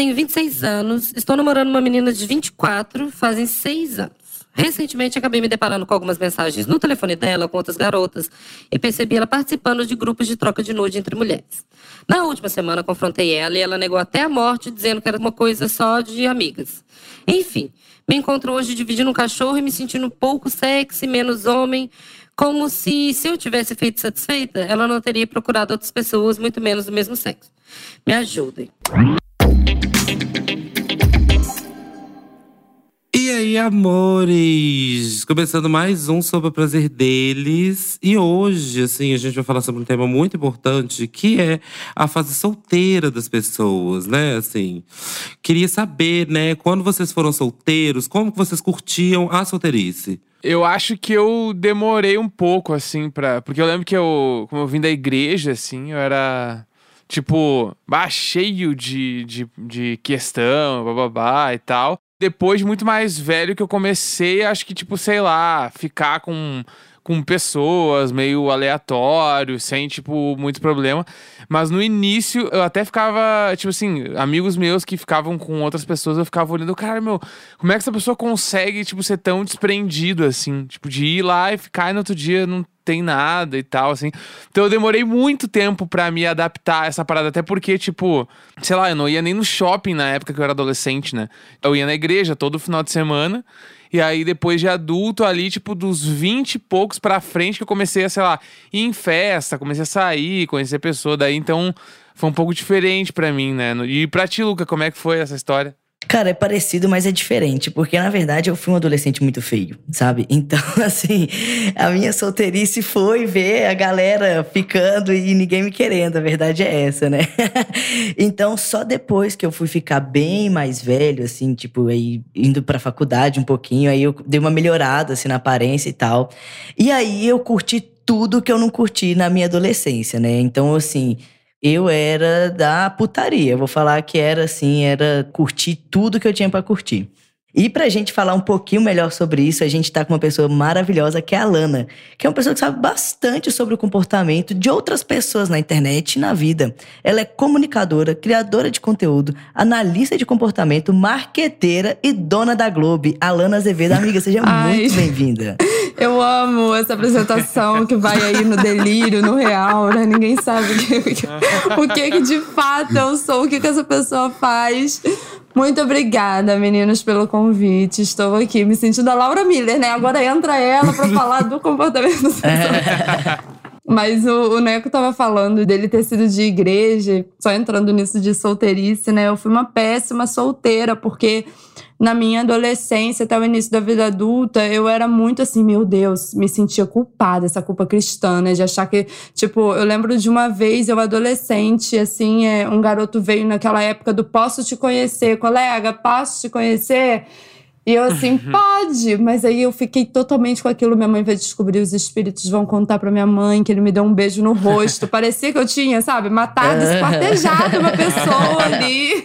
tenho 26 anos, estou namorando uma menina de 24, fazem seis anos. Recentemente acabei me deparando com algumas mensagens no telefone dela com outras garotas e percebi ela participando de grupos de troca de nude entre mulheres. Na última semana confrontei ela e ela negou até a morte, dizendo que era uma coisa só de amigas. Enfim, me encontro hoje dividindo um cachorro e me sentindo pouco sexy, menos homem, como se, se eu tivesse feito satisfeita, ela não teria procurado outras pessoas, muito menos do mesmo sexo. Me ajudem. Aí, amores? Começando mais um sobre o prazer deles. E hoje, assim, a gente vai falar sobre um tema muito importante, que é a fase solteira das pessoas, né? Assim, queria saber, né, quando vocês foram solteiros, como que vocês curtiam a solteirice? Eu acho que eu demorei um pouco, assim, pra. Porque eu lembro que eu, como eu vim da igreja, assim, eu era. Tipo, bah, cheio de, de, de questão, bababá e tal. Depois, muito mais velho, que eu comecei, acho que, tipo, sei lá, ficar com com pessoas meio aleatório, sem, tipo, muito problema. Mas no início eu até ficava, tipo assim, amigos meus que ficavam com outras pessoas, eu ficava olhando, cara, meu, como é que essa pessoa consegue, tipo, ser tão desprendido assim? Tipo, de ir lá e ficar e no outro dia não tem nada e tal, assim. Então eu demorei muito tempo para me adaptar a essa parada, até porque, tipo, sei lá, eu não ia nem no shopping na época que eu era adolescente, né? Eu ia na igreja todo final de semana. E aí, depois de adulto, ali, tipo, dos 20 e poucos pra frente, que eu comecei a, sei lá, ir em festa, comecei a sair, conhecer pessoa. Daí, então, foi um pouco diferente para mim, né? E pra ti, Luca, como é que foi essa história? Cara, é parecido, mas é diferente, porque na verdade eu fui um adolescente muito feio, sabe? Então, assim, a minha solteirice foi ver a galera ficando e ninguém me querendo, a verdade é essa, né? então, só depois que eu fui ficar bem mais velho, assim, tipo, aí indo pra faculdade um pouquinho, aí eu dei uma melhorada, assim, na aparência e tal. E aí eu curti tudo que eu não curti na minha adolescência, né? Então, assim eu era da putaria. Vou falar que era assim, era curtir tudo que eu tinha para curtir. E pra gente falar um pouquinho melhor sobre isso, a gente tá com uma pessoa maravilhosa que é a Lana, que é uma pessoa que sabe bastante sobre o comportamento de outras pessoas na internet e na vida. Ela é comunicadora, criadora de conteúdo, analista de comportamento, marqueteira e dona da Globo. Lana Azevedo, amiga, seja muito bem-vinda. Eu amo essa apresentação que vai aí no delírio, no real, né? Ninguém sabe o que, o que, que de fato eu sou, o que, que essa pessoa faz. Muito obrigada, meninos, pelo convite. Estou aqui me sentindo a Laura Miller, né? Agora entra ela para falar do comportamento Mas o, o Neco tava falando dele ter sido de igreja, só entrando nisso de solteirice, né? Eu fui uma péssima solteira, porque na minha adolescência, até o início da vida adulta, eu era muito assim, meu Deus, me sentia culpada, essa culpa cristã, né? De achar que, tipo, eu lembro de uma vez, eu adolescente, assim, é, um garoto veio naquela época do posso te conhecer, colega, posso te conhecer? E eu assim, uhum. pode! Mas aí eu fiquei totalmente com aquilo. Minha mãe vai descobrir, os espíritos vão contar pra minha mãe que ele me deu um beijo no rosto. Parecia que eu tinha, sabe, matado, esquartejado uma pessoa ali.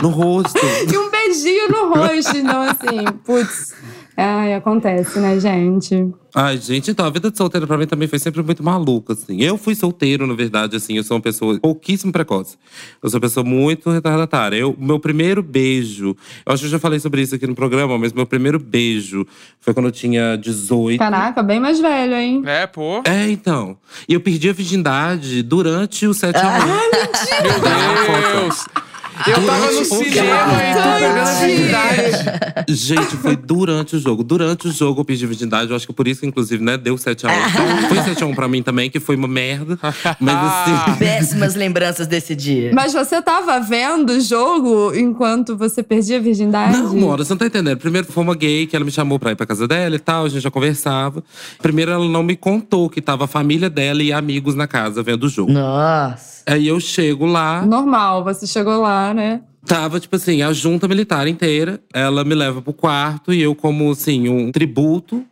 No rosto. e um beijinho no rosto. Então, assim, putz. Ai, acontece, né, gente? Ai, gente, então, a vida de solteiro pra mim também foi sempre muito maluca, assim. Eu fui solteiro, na verdade, assim, eu sou uma pessoa pouquíssimo precoce. Eu sou uma pessoa muito retardatária. Eu, meu primeiro beijo, eu acho que eu já falei sobre isso aqui no programa, mas meu primeiro beijo foi quando eu tinha 18. Caraca, bem mais velho, hein? É, pô. É, então. E eu perdi a virgindade durante o 7 ah, mentira! Meu Deus! Eu tava no cinema e tô perdendo a virgindade. Gente, foi durante o jogo. Durante o jogo eu perdi a virgindade. Eu acho que por isso, inclusive, né, deu 7x1. foi 7x1 pra mim também, que foi uma merda. Mas assim. Péssimas lembranças desse dia. Mas você tava vendo o jogo enquanto você perdia a virgindade? Não, Mora, você não tá entendendo. Primeiro foi uma gay que ela me chamou pra ir pra casa dela e tal, a gente já conversava. Primeiro ela não me contou que tava a família dela e amigos na casa vendo o jogo. Nossa. Aí eu chego lá. Normal, você chegou lá, né? Tava, tipo assim, a junta militar inteira. Ela me leva pro quarto e eu, como assim, um tributo,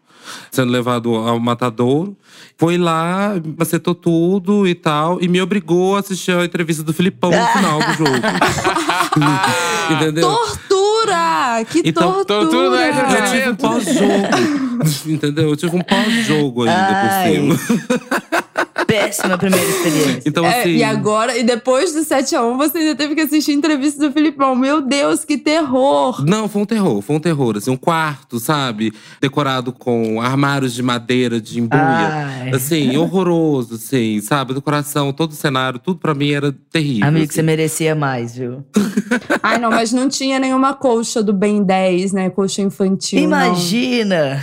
sendo levado ao matadouro. Foi lá, acertou tudo e tal, e me obrigou a assistir a entrevista do Filipão no final do jogo. Entendeu? Tortura! Que Então, tortura! tortura não é Eu tive um pós-jogo. Entendeu? Eu tive um pós-jogo ainda Ai. por cima. Péssima primeira experiência. Então, É, assim. e agora, e depois do 7x1, você ainda teve que assistir a entrevista do Filipão. Meu Deus, que terror! Não, foi um terror, foi um terror. Assim, um quarto, sabe? Decorado com armários de madeira, de embuia. Ai. Assim, horroroso, assim, sabe? Decoração, todo o cenário, tudo pra mim era terrível. Amigo, assim. você merecia mais, viu? Ai, não, mas não tinha nenhuma colcha do Ben 10, né? Colcha infantil. não. Imagina!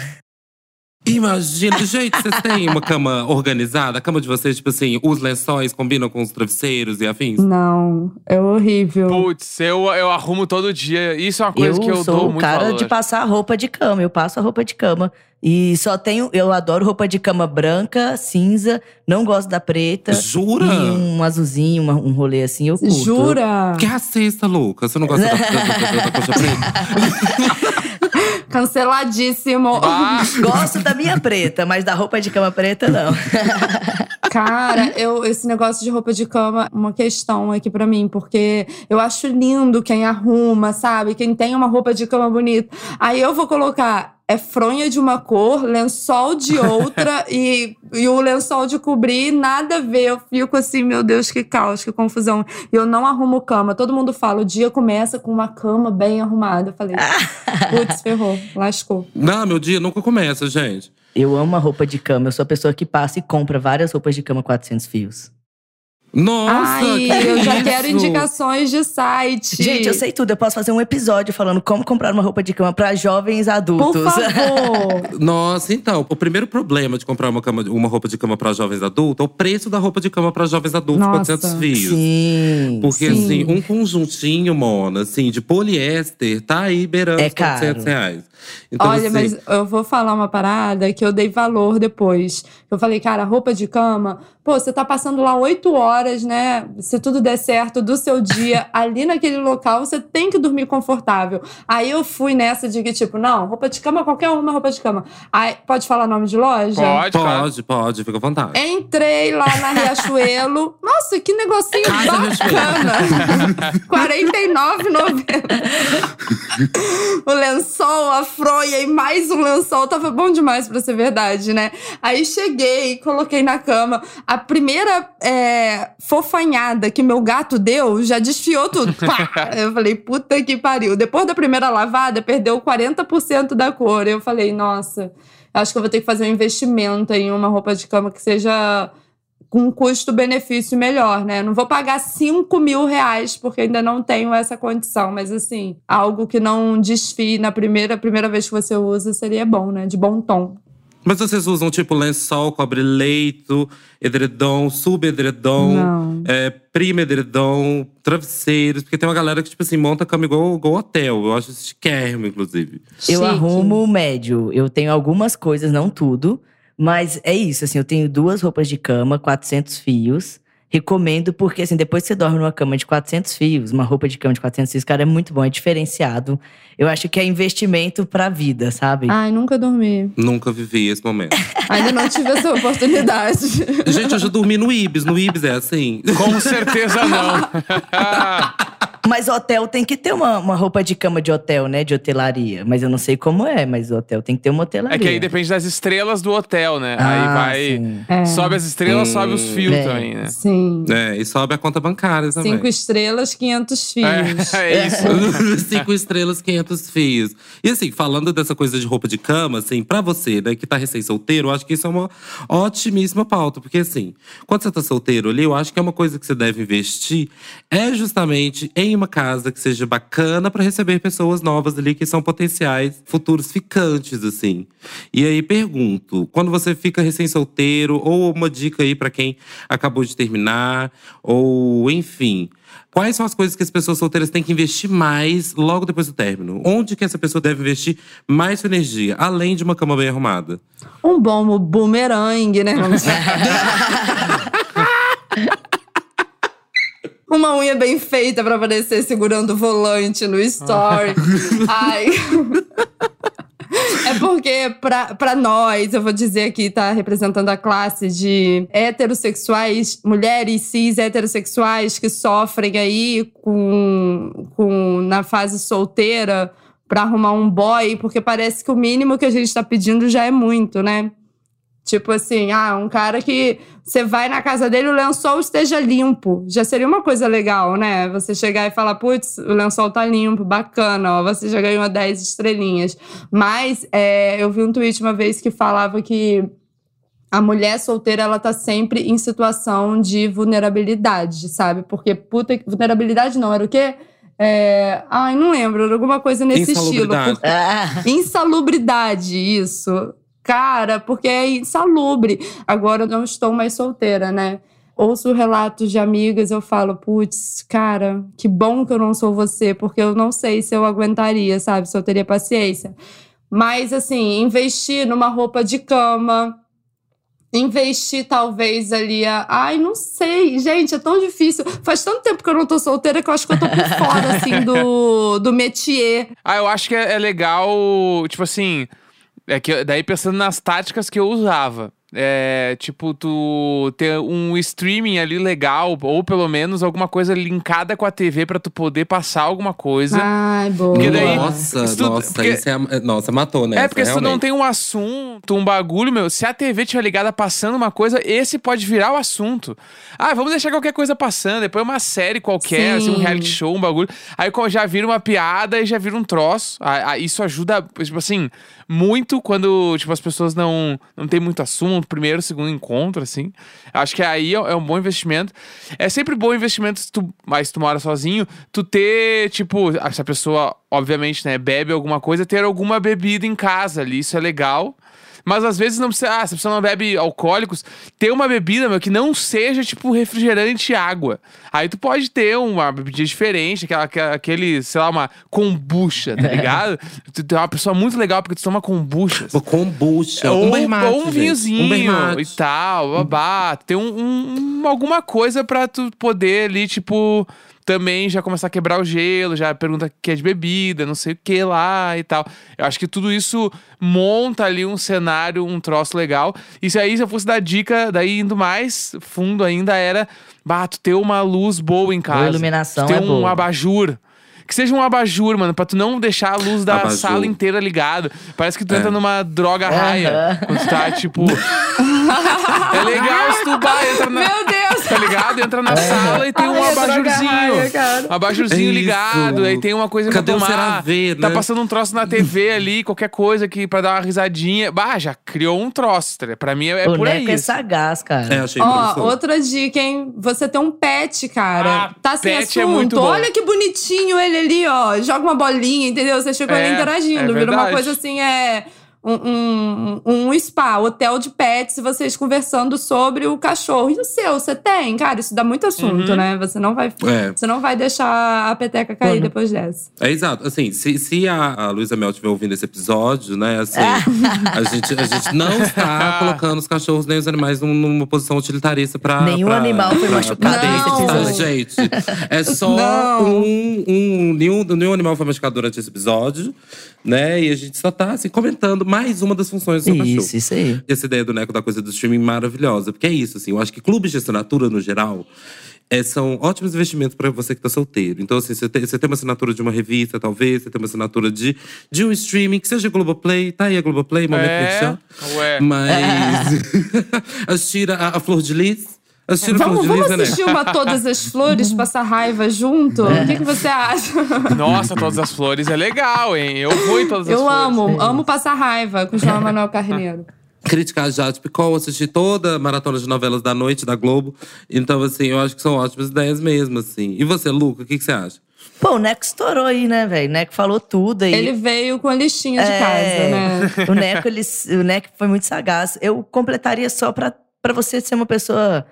Imagina, gente, vocês têm uma cama organizada? A cama de vocês, tipo assim, os lençóis combinam com os travesseiros e afins? Não, é horrível. Putz, eu, eu arrumo todo dia. Isso é uma coisa eu que eu sou dou o muito cara valor. de passar roupa de cama. Eu passo a roupa de cama. E só tenho. Eu adoro roupa de cama branca, cinza. Não gosto da preta. Jura? E um azulzinho, uma- um rolê assim, eu curto. Jura? Que racista, louca. Você não gosta da, da, da, da coxa preta? Canceladíssimo. Ah, Gosto da minha preta, mas da roupa de cama preta, não. Cara, eu, esse negócio de roupa de cama, uma questão aqui pra mim, porque eu acho lindo quem arruma, sabe? Quem tem uma roupa de cama bonita. Aí eu vou colocar é fronha de uma cor, lençol de outra e, e o lençol de cobrir nada a ver. Eu fico assim, meu Deus, que caos, que confusão. E eu não arrumo cama. Todo mundo fala, o dia começa com uma cama bem arrumada. Eu falei, putz, ferrou, lascou. Não, meu dia nunca começa, gente. Eu amo a roupa de cama. Eu sou a pessoa que passa e compra várias roupas de cama 400 fios. Nossa, Ai, que eu já isso? quero indicações de site. Gente, eu sei tudo. Eu posso fazer um episódio falando como comprar uma roupa de cama pra jovens Por adultos. favor. Nossa, então, o primeiro problema de comprar uma, cama, uma roupa de cama para jovens adultos é o preço da roupa de cama para jovens adultos, Nossa. 400 fios. Sim. Porque, Sim. assim, um conjuntinho, Mona, assim, de poliéster, tá aí beirando É os 400 caro. reais. Então, Olha, assim, mas eu vou falar uma parada que eu dei valor depois. Eu falei, cara, roupa de cama, pô, você tá passando lá oito horas, né? Se tudo der certo do seu dia, ali naquele local, você tem que dormir confortável. Aí eu fui nessa de que, tipo, não, roupa de cama, qualquer uma roupa de cama. Aí, pode falar nome de loja? pode. Pode, pode, fica à vontade. Entrei lá na Riachuelo. Nossa, que negocinho Casa bacana! R$ 49,90. o lençol, a fronha e mais um lençol. Tava bom demais pra ser verdade, né? Aí cheguei, coloquei na cama. A primeira é, fofanhada que meu gato deu já desfiou tudo. Pá! Eu falei, puta que pariu. Depois da primeira lavada, perdeu 40% da cor. Eu falei, nossa, acho que eu vou ter que fazer um investimento em uma roupa de cama que seja com um custo-benefício melhor, né? Não vou pagar 5 mil reais, porque ainda não tenho essa condição. Mas, assim, algo que não desfie na primeira, primeira vez que você usa seria bom, né? De bom tom. Mas vocês usam, tipo, lençol, cobre-leito, edredom, subedredom, é, prima edredom, travesseiros. Porque tem uma galera que, tipo assim, monta cama igual, igual hotel. Eu acho isso chiquérrimo, inclusive. Eu Chique. arrumo o médio. Eu tenho algumas coisas, não tudo. Mas é isso, assim, eu tenho duas roupas de cama, 400 fios. Recomendo, porque assim, depois que você dorme numa cama de 400 fios, uma roupa de cama de 400 fios, cara, é muito bom, é diferenciado. Eu acho que é investimento pra vida, sabe? Ai, nunca dormi. Nunca vivi esse momento. Ainda não tive essa oportunidade. Gente, eu já dormi no Ibis. No Ibis é assim. Com certeza não. Mas hotel tem que ter uma, uma roupa de cama de hotel, né? De hotelaria. Mas eu não sei como é, mas o hotel tem que ter uma hotelaria. É que aí depende das estrelas do hotel, né? Ah, aí vai. sim. É. Sobe as estrelas, sobe os fios é. também, né? Sim. É, e sobe a conta bancária também. Cinco estrelas, 500 fios. É, é isso. Cinco estrelas, 500 fios. E assim, falando dessa coisa de roupa de cama, assim, pra você, né, que tá recém-solteiro, eu acho que isso é uma otimíssima pauta. Porque assim, quando você tá solteiro ali, eu acho que é uma coisa que você deve investir é justamente em uma casa que seja bacana pra receber pessoas novas ali que são potenciais futuros ficantes, assim. E aí pergunto, quando você fica recém-solteiro, ou uma dica aí pra quem acabou de terminar, ou enfim. Quais são as coisas que as pessoas solteiras têm que investir mais logo depois do término? Onde que essa pessoa deve investir mais sua energia, além de uma cama bem arrumada? Um bom bumerangue, né? Uma unha bem feita pra aparecer segurando o volante no story. Ai. É porque, pra, pra nós, eu vou dizer aqui, tá representando a classe de heterossexuais, mulheres cis heterossexuais que sofrem aí com, com na fase solteira pra arrumar um boy, porque parece que o mínimo que a gente tá pedindo já é muito, né? Tipo assim, ah, um cara que você vai na casa dele, o lençol esteja limpo. Já seria uma coisa legal, né? Você chegar e falar, putz, o lençol tá limpo, bacana, ó, você já ganhou 10 estrelinhas. Mas é, eu vi um tweet uma vez que falava que a mulher solteira, ela tá sempre em situação de vulnerabilidade, sabe? Porque, puta, vulnerabilidade não, era o quê? É, ai, não lembro, era alguma coisa nesse estilo. Insalubridade. Ah, Insalubridade, isso. Cara, porque é insalubre. Agora eu não estou mais solteira, né? Ouço relatos de amigas, eu falo, putz, cara, que bom que eu não sou você, porque eu não sei se eu aguentaria, sabe? Se eu teria paciência. Mas, assim, investir numa roupa de cama, investir talvez ali a. Ai, não sei, gente, é tão difícil. Faz tanto tempo que eu não tô solteira que eu acho que eu tô por fora, assim, do, do métier. Ah, eu acho que é, é legal, tipo assim. É que daí pensando nas táticas que eu usava. É, tipo, tu ter um streaming ali legal, ou pelo menos alguma coisa linkada com a TV pra tu poder passar alguma coisa. Ai, boa. Daí- Nossa, tudo- nossa, porque- isso é, nossa, matou, né? É, porque se tu não tem um assunto, um bagulho, meu, se a TV tiver ligada passando uma coisa, esse pode virar o assunto. Ah, vamos deixar qualquer coisa passando, depois uma série qualquer, assim, um reality show, um bagulho. Aí já vira uma piada e já vira um troço. Ah, ah, isso ajuda, tipo assim, muito quando, tipo, as pessoas não, não tem muito assunto, primeiro, segundo encontro, assim. Acho que aí é é um bom investimento. É sempre bom investimento se tu, mas se tu mora sozinho, tu ter, tipo, se a pessoa, obviamente, né, bebe alguma coisa, ter alguma bebida em casa ali, isso é legal. Mas às vezes não precisa. Ah, se a pessoa não bebe alcoólicos, ter uma bebida, meu, que não seja tipo refrigerante e água. Aí tu pode ter uma bebida diferente, aquela, aquele, sei lá, uma kombucha, tá ligado? tu tu é uma pessoa muito legal porque tu toma kombuchas. Uma kombucha, ou, um ou um vinhozinho um e tal, babá. Tem um, um- um- alguma coisa pra tu poder ali, tipo, também já começar a quebrar o gelo, já pergunta o que é de bebida, não sei o que lá e tal. Eu acho que tudo isso monta ali um cenário, um troço legal. E se aí, se eu fosse dar dica, daí indo mais fundo ainda, era, bah, tu ter uma luz boa em casa. iluminação tu ter é um boa. abajur. Que seja um abajur, mano, pra tu não deixar a luz da Abajur. sala inteira ligada. Parece que tu É. entra numa droga raia. Aham. Quando tu tá, tipo. é legal se tu vai, entra na. Meu Deus! Tá ligado? Entra na sala e tem um Ai, droga abajurzinho. raia, abajurzinho É isso. ligado, aí tem uma coisa Cadê pra tomar. Tá né? passando um troço na TV ali, qualquer coisa que pra dar uma risadinha. Bah, já criou um troço. tá? Pra mim é, é o por aí. Neco é sagaz, cara. É, achei Ó, outra dica, hein? Você tem um pet, cara. Ah, tá sem pet é assunto. muito bom. Olha que bonitinho ele ali, ó. Joga uma bolinha, entendeu? Você fica É, ali interagindo. é Vira uma coisa assim, é. Um, um, um spa, hotel de pets, e vocês conversando sobre o cachorro. E o seu, você tem? Cara, isso dá muito assunto, Uhum. né? Você não vai. É. Você não vai deixar a peteca cair Uhum. depois dessa. É exato. Assim, se, se a, a Luísa Mel estiver ouvindo esse episódio, né, assim, a, gente, a gente não está colocando os cachorros nem os animais num- numa posição utilitarista pra. Nenhum pra- animal foi pra- machucado pra nesse episódio. Gente, é só Não. um, um. Nenhum, nenhum animal foi machucado durante esse episódio, né? E a gente só tá assim, comentando mais uma das funções do seu cachorro. Isso, isso aí. Essa ideia do Neco da coisa do streaming maravilhosa. Porque é isso, assim, eu acho que clubes de assinatura, no geral, é, são ótimos investimentos para você que tá solteiro. Então, assim, você tem, você tem uma assinatura de uma revista, talvez, você tem uma assinatura de, de um streaming, que seja Globoplay, tá aí a Globoplay, momento É, merchan. ué. Mas. assistir a, a Flor de Lis. Assistir Flor Vamos, de vamos assistir uma Todas as Flores, passar raiva junto? O que, que você acha? Nossa, todas as flores é legal, hein? Eu em todas as Eu flores. amo, amo passar raiva com o João Manuel Carneiro. criticar Jade Picol, assistir toda a maratona de novelas da noite da Globo. Então, assim, eu acho que são ótimas ideias mesmo, assim. E você, Luca, o que, que você acha? Pô, o Neco estourou aí, né, velho? O Neco falou tudo aí. Ele veio com a listinha de É, casa, né? O Neco, ele, o Neco foi muito sagaz. Eu completaria só pra, pra você ser uma pessoa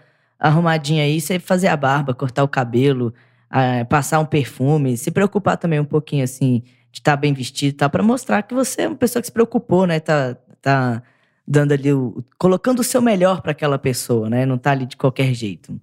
arrumadinha aí, você fazer a barba, cortar o cabelo, ah, passar um perfume, se preocupar também um pouquinho, assim, de estar bem vestido tal, pra mostrar que você é uma pessoa que se preocupou, né? Tá, tá dando ali o. colocando o seu melhor pra aquela pessoa, né? Não tá ali de qualquer jeito.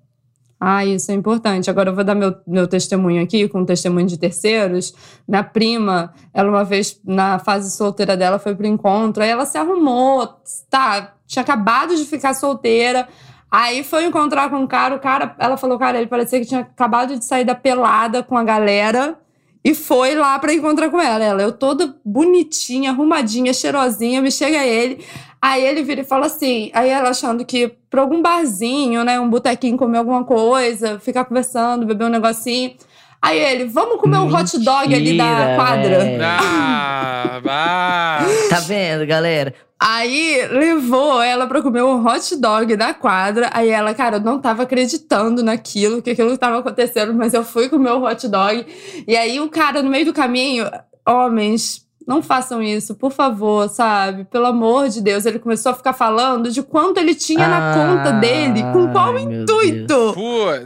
Ah, isso é importante. Agora eu vou dar meu, meu testemunho aqui, com testemunho de terceiros. Minha prima, ela uma vez, na fase solteira dela, foi pro encontro. Aí ela se arrumou, tá? Tinha acabado de ficar solteira. Aí foi encontrar com um cara, o cara, ela falou, cara, ele parecia que tinha acabado de sair da pelada com a galera e foi lá pra encontrar com ela. Ela, eu toda bonitinha, arrumadinha, cheirosinha, me chega ele. Aí ele vira e fala assim, aí ela achando que pra algum barzinho, né, um botequinho comer alguma coisa, ficar conversando, beber um negocinho. Aí ele, vamos comer um hot dog ali da Mentira, quadra. Ah, ah. Tá vendo, galera? Aí levou ela pra comer um hot dog da quadra. Aí ela, cara, eu não tava acreditando naquilo, que aquilo tava acontecendo, mas eu fui comer o hot dog. E aí o cara, no meio do caminho, homens, não façam isso, por favor, sabe? Pelo amor de Deus. Ele começou a ficar falando de quanto ele tinha na conta dele, com qual intuito.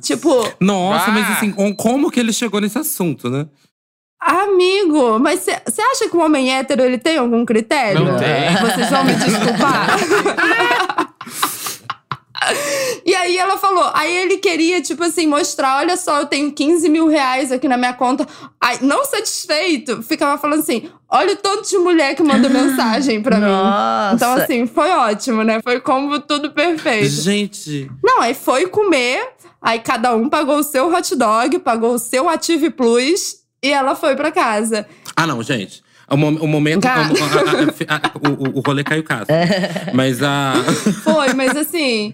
Tipo, Nossa, Ah. mas assim, com- como que ele chegou nesse assunto, né? Amigo, mas você acha que um homem hétero ele tem algum critério? Não tem. Vocês vão me desculpar? E aí ela falou, aí ele queria, tipo assim, mostrar, olha só, eu tenho 15 mil reais aqui na minha conta. Aí, não satisfeito, ficava falando assim, olha o tanto de mulher que manda mensagem pra mim. Nossa. Então, assim, foi ótimo, né? Foi como tudo perfeito. Gente, Não, aí foi comer, aí cada um pagou o seu hot dog, pagou o seu Ative Plus e ela foi pra casa. Ah, não, gente. O, mo- o momento. A- a- a- o, o- o rolê caiu casco. Mas a. Foi, mas assim.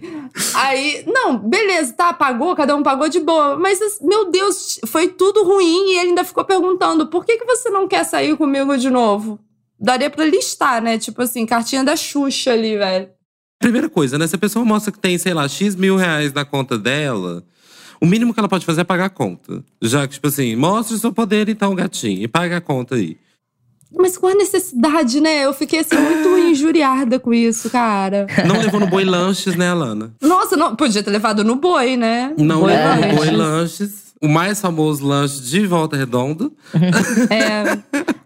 Aí, não, beleza, tá, pagou, cada um pagou de boa. Mas, meu Deus, foi tudo ruim e ele ainda ficou perguntando: por que, que você não quer sair comigo de novo? Daria pra listar, né? Tipo assim, cartinha da Xuxa ali, velho. Primeira coisa, né? Se a pessoa mostra que tem, sei lá, X mil reais na conta dela, o mínimo que ela pode fazer é pagar a conta. Já que, tipo assim, mostre o seu poder, então, gatinho, e paga a conta aí. Mas qual a necessidade, né? Eu fiquei assim, muito injuriada com isso, cara. Não levou no boi lanches, né, Alana? Nossa, não, podia ter levado no boi, né? Não Boi levou no lanches. boi lanches. O mais famoso lanche de Volta Redonda. É,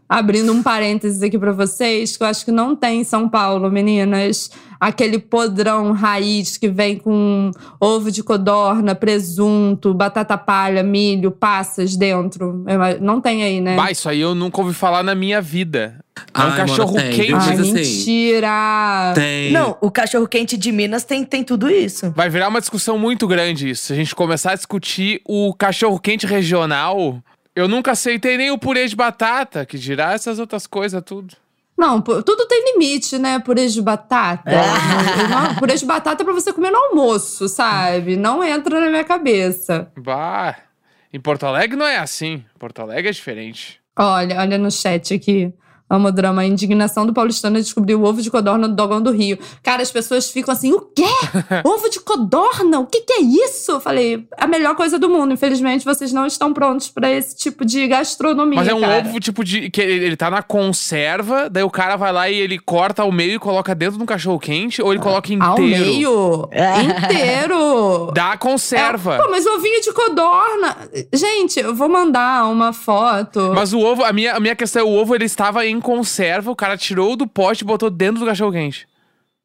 abrindo um parênteses aqui pra vocês, que eu acho que não tem em São Paulo, meninas. Aquele podrão raiz que vem com ovo de codorna, presunto, batata palha, milho, passas dentro. Eu- Não tem aí, né? Bah, isso aí eu nunca ouvi falar na minha vida. É um Ai, cachorro mano, tem, quente. Ai, assim, mentira! Tem. Não, o cachorro quente de Minas tem, tem tudo isso. Vai virar uma discussão muito grande isso. Se a gente começar a discutir o cachorro quente regional, eu nunca aceitei nem o purê de batata, que dirá essas outras coisas tudo. Não, tudo tem limite, né? Purê de batata. Não, purê de batata é pra você comer no almoço, sabe? Não entra na minha cabeça. Bah, em Porto Alegre não é assim. Porto Alegre é diferente. Olha, olha no chat aqui. Amo o drama. A indignação do paulistano é descobrir o ovo de codorna do Dogão do Rio. Cara, as pessoas ficam assim: o quê? ovo de codorna? O que, que é isso? Eu falei: a melhor coisa do mundo. Infelizmente, vocês não estão prontos pra esse tipo de gastronomia. Mas é um cara. ovo tipo de. que ele, tá na conserva, daí o cara vai lá e ele corta ao meio e coloca dentro de um cachorro quente, ou ele coloca inteiro? Ao meio? inteiro! Da conserva. É, pô, mas ovinho de codorna. Gente, eu vou mandar uma foto. Mas o ovo, a minha, a minha questão é: o ovo ele estava em conserva, o cara tirou do pote e botou dentro do cachorro quente.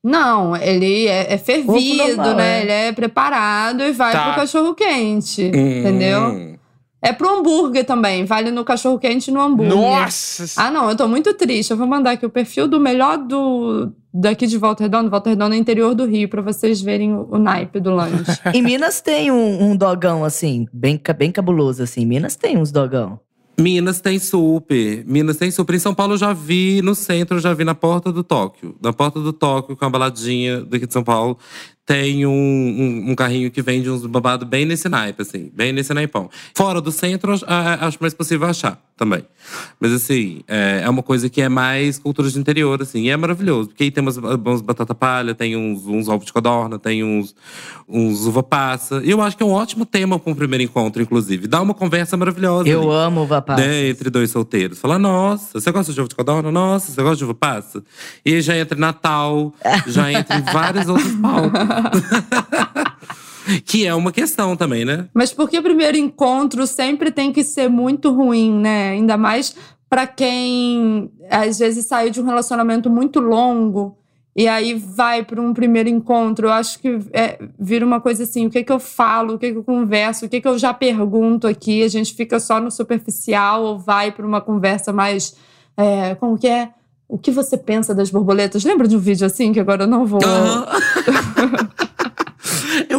Não, ele é, é fervido, normal, né? é. Ele é preparado e vai Tá. pro cachorro quente. Entendeu? Hum. É pro hambúrguer também. Vale no cachorro quente e no hambúrguer. Nossa! Ah, não, eu tô muito triste. Eu vou mandar aqui o perfil do melhor do daqui de Volta Redonda. Volta Redonda é interior do Rio, pra vocês verem o, o naipe do lanche. Em Minas tem um, um dogão, assim, bem, bem cabuloso, assim. Minas tem uns dogão. Minas tem super. Minas tem super. Em São Paulo eu já vi, no centro eu já vi na porta do Tóquio. Na porta do Tóquio, com a baladinha daqui de São Paulo, tem um, um, um carrinho que vende uns babados bem nesse naipe, assim. Bem nesse naipão. Fora do centro, acho- mais possível achar também. Mas assim, é, é uma coisa que é mais cultura de interior, assim. E é maravilhoso. Porque aí tem umas, umas batata palha, tem uns, uns ovos de codorna, tem uns, uns uva passa. E eu acho que é um ótimo tema para um primeiro encontro, inclusive. Dá uma conversa maravilhosa Eu ali amo uva passa. né, entre dois solteiros. Falar, nossa, você gosta de ovo de codorna? Nossa, você gosta de uva passa? E aí já entra Natal, já entra em vários outros palcos. que é uma questão também, né? Mas por que o primeiro encontro sempre tem que ser muito ruim, né? Ainda mais pra quem às vezes saiu de um relacionamento muito longo e aí vai para um primeiro encontro. Eu acho que é, vira uma coisa assim: o que, que eu falo, o que, que eu converso, o que, que eu já pergunto aqui. A gente fica só no superficial ou vai para uma conversa mais. é, como que é? O que você pensa das borboletas? Lembra de um vídeo assim que agora eu não vou. Eu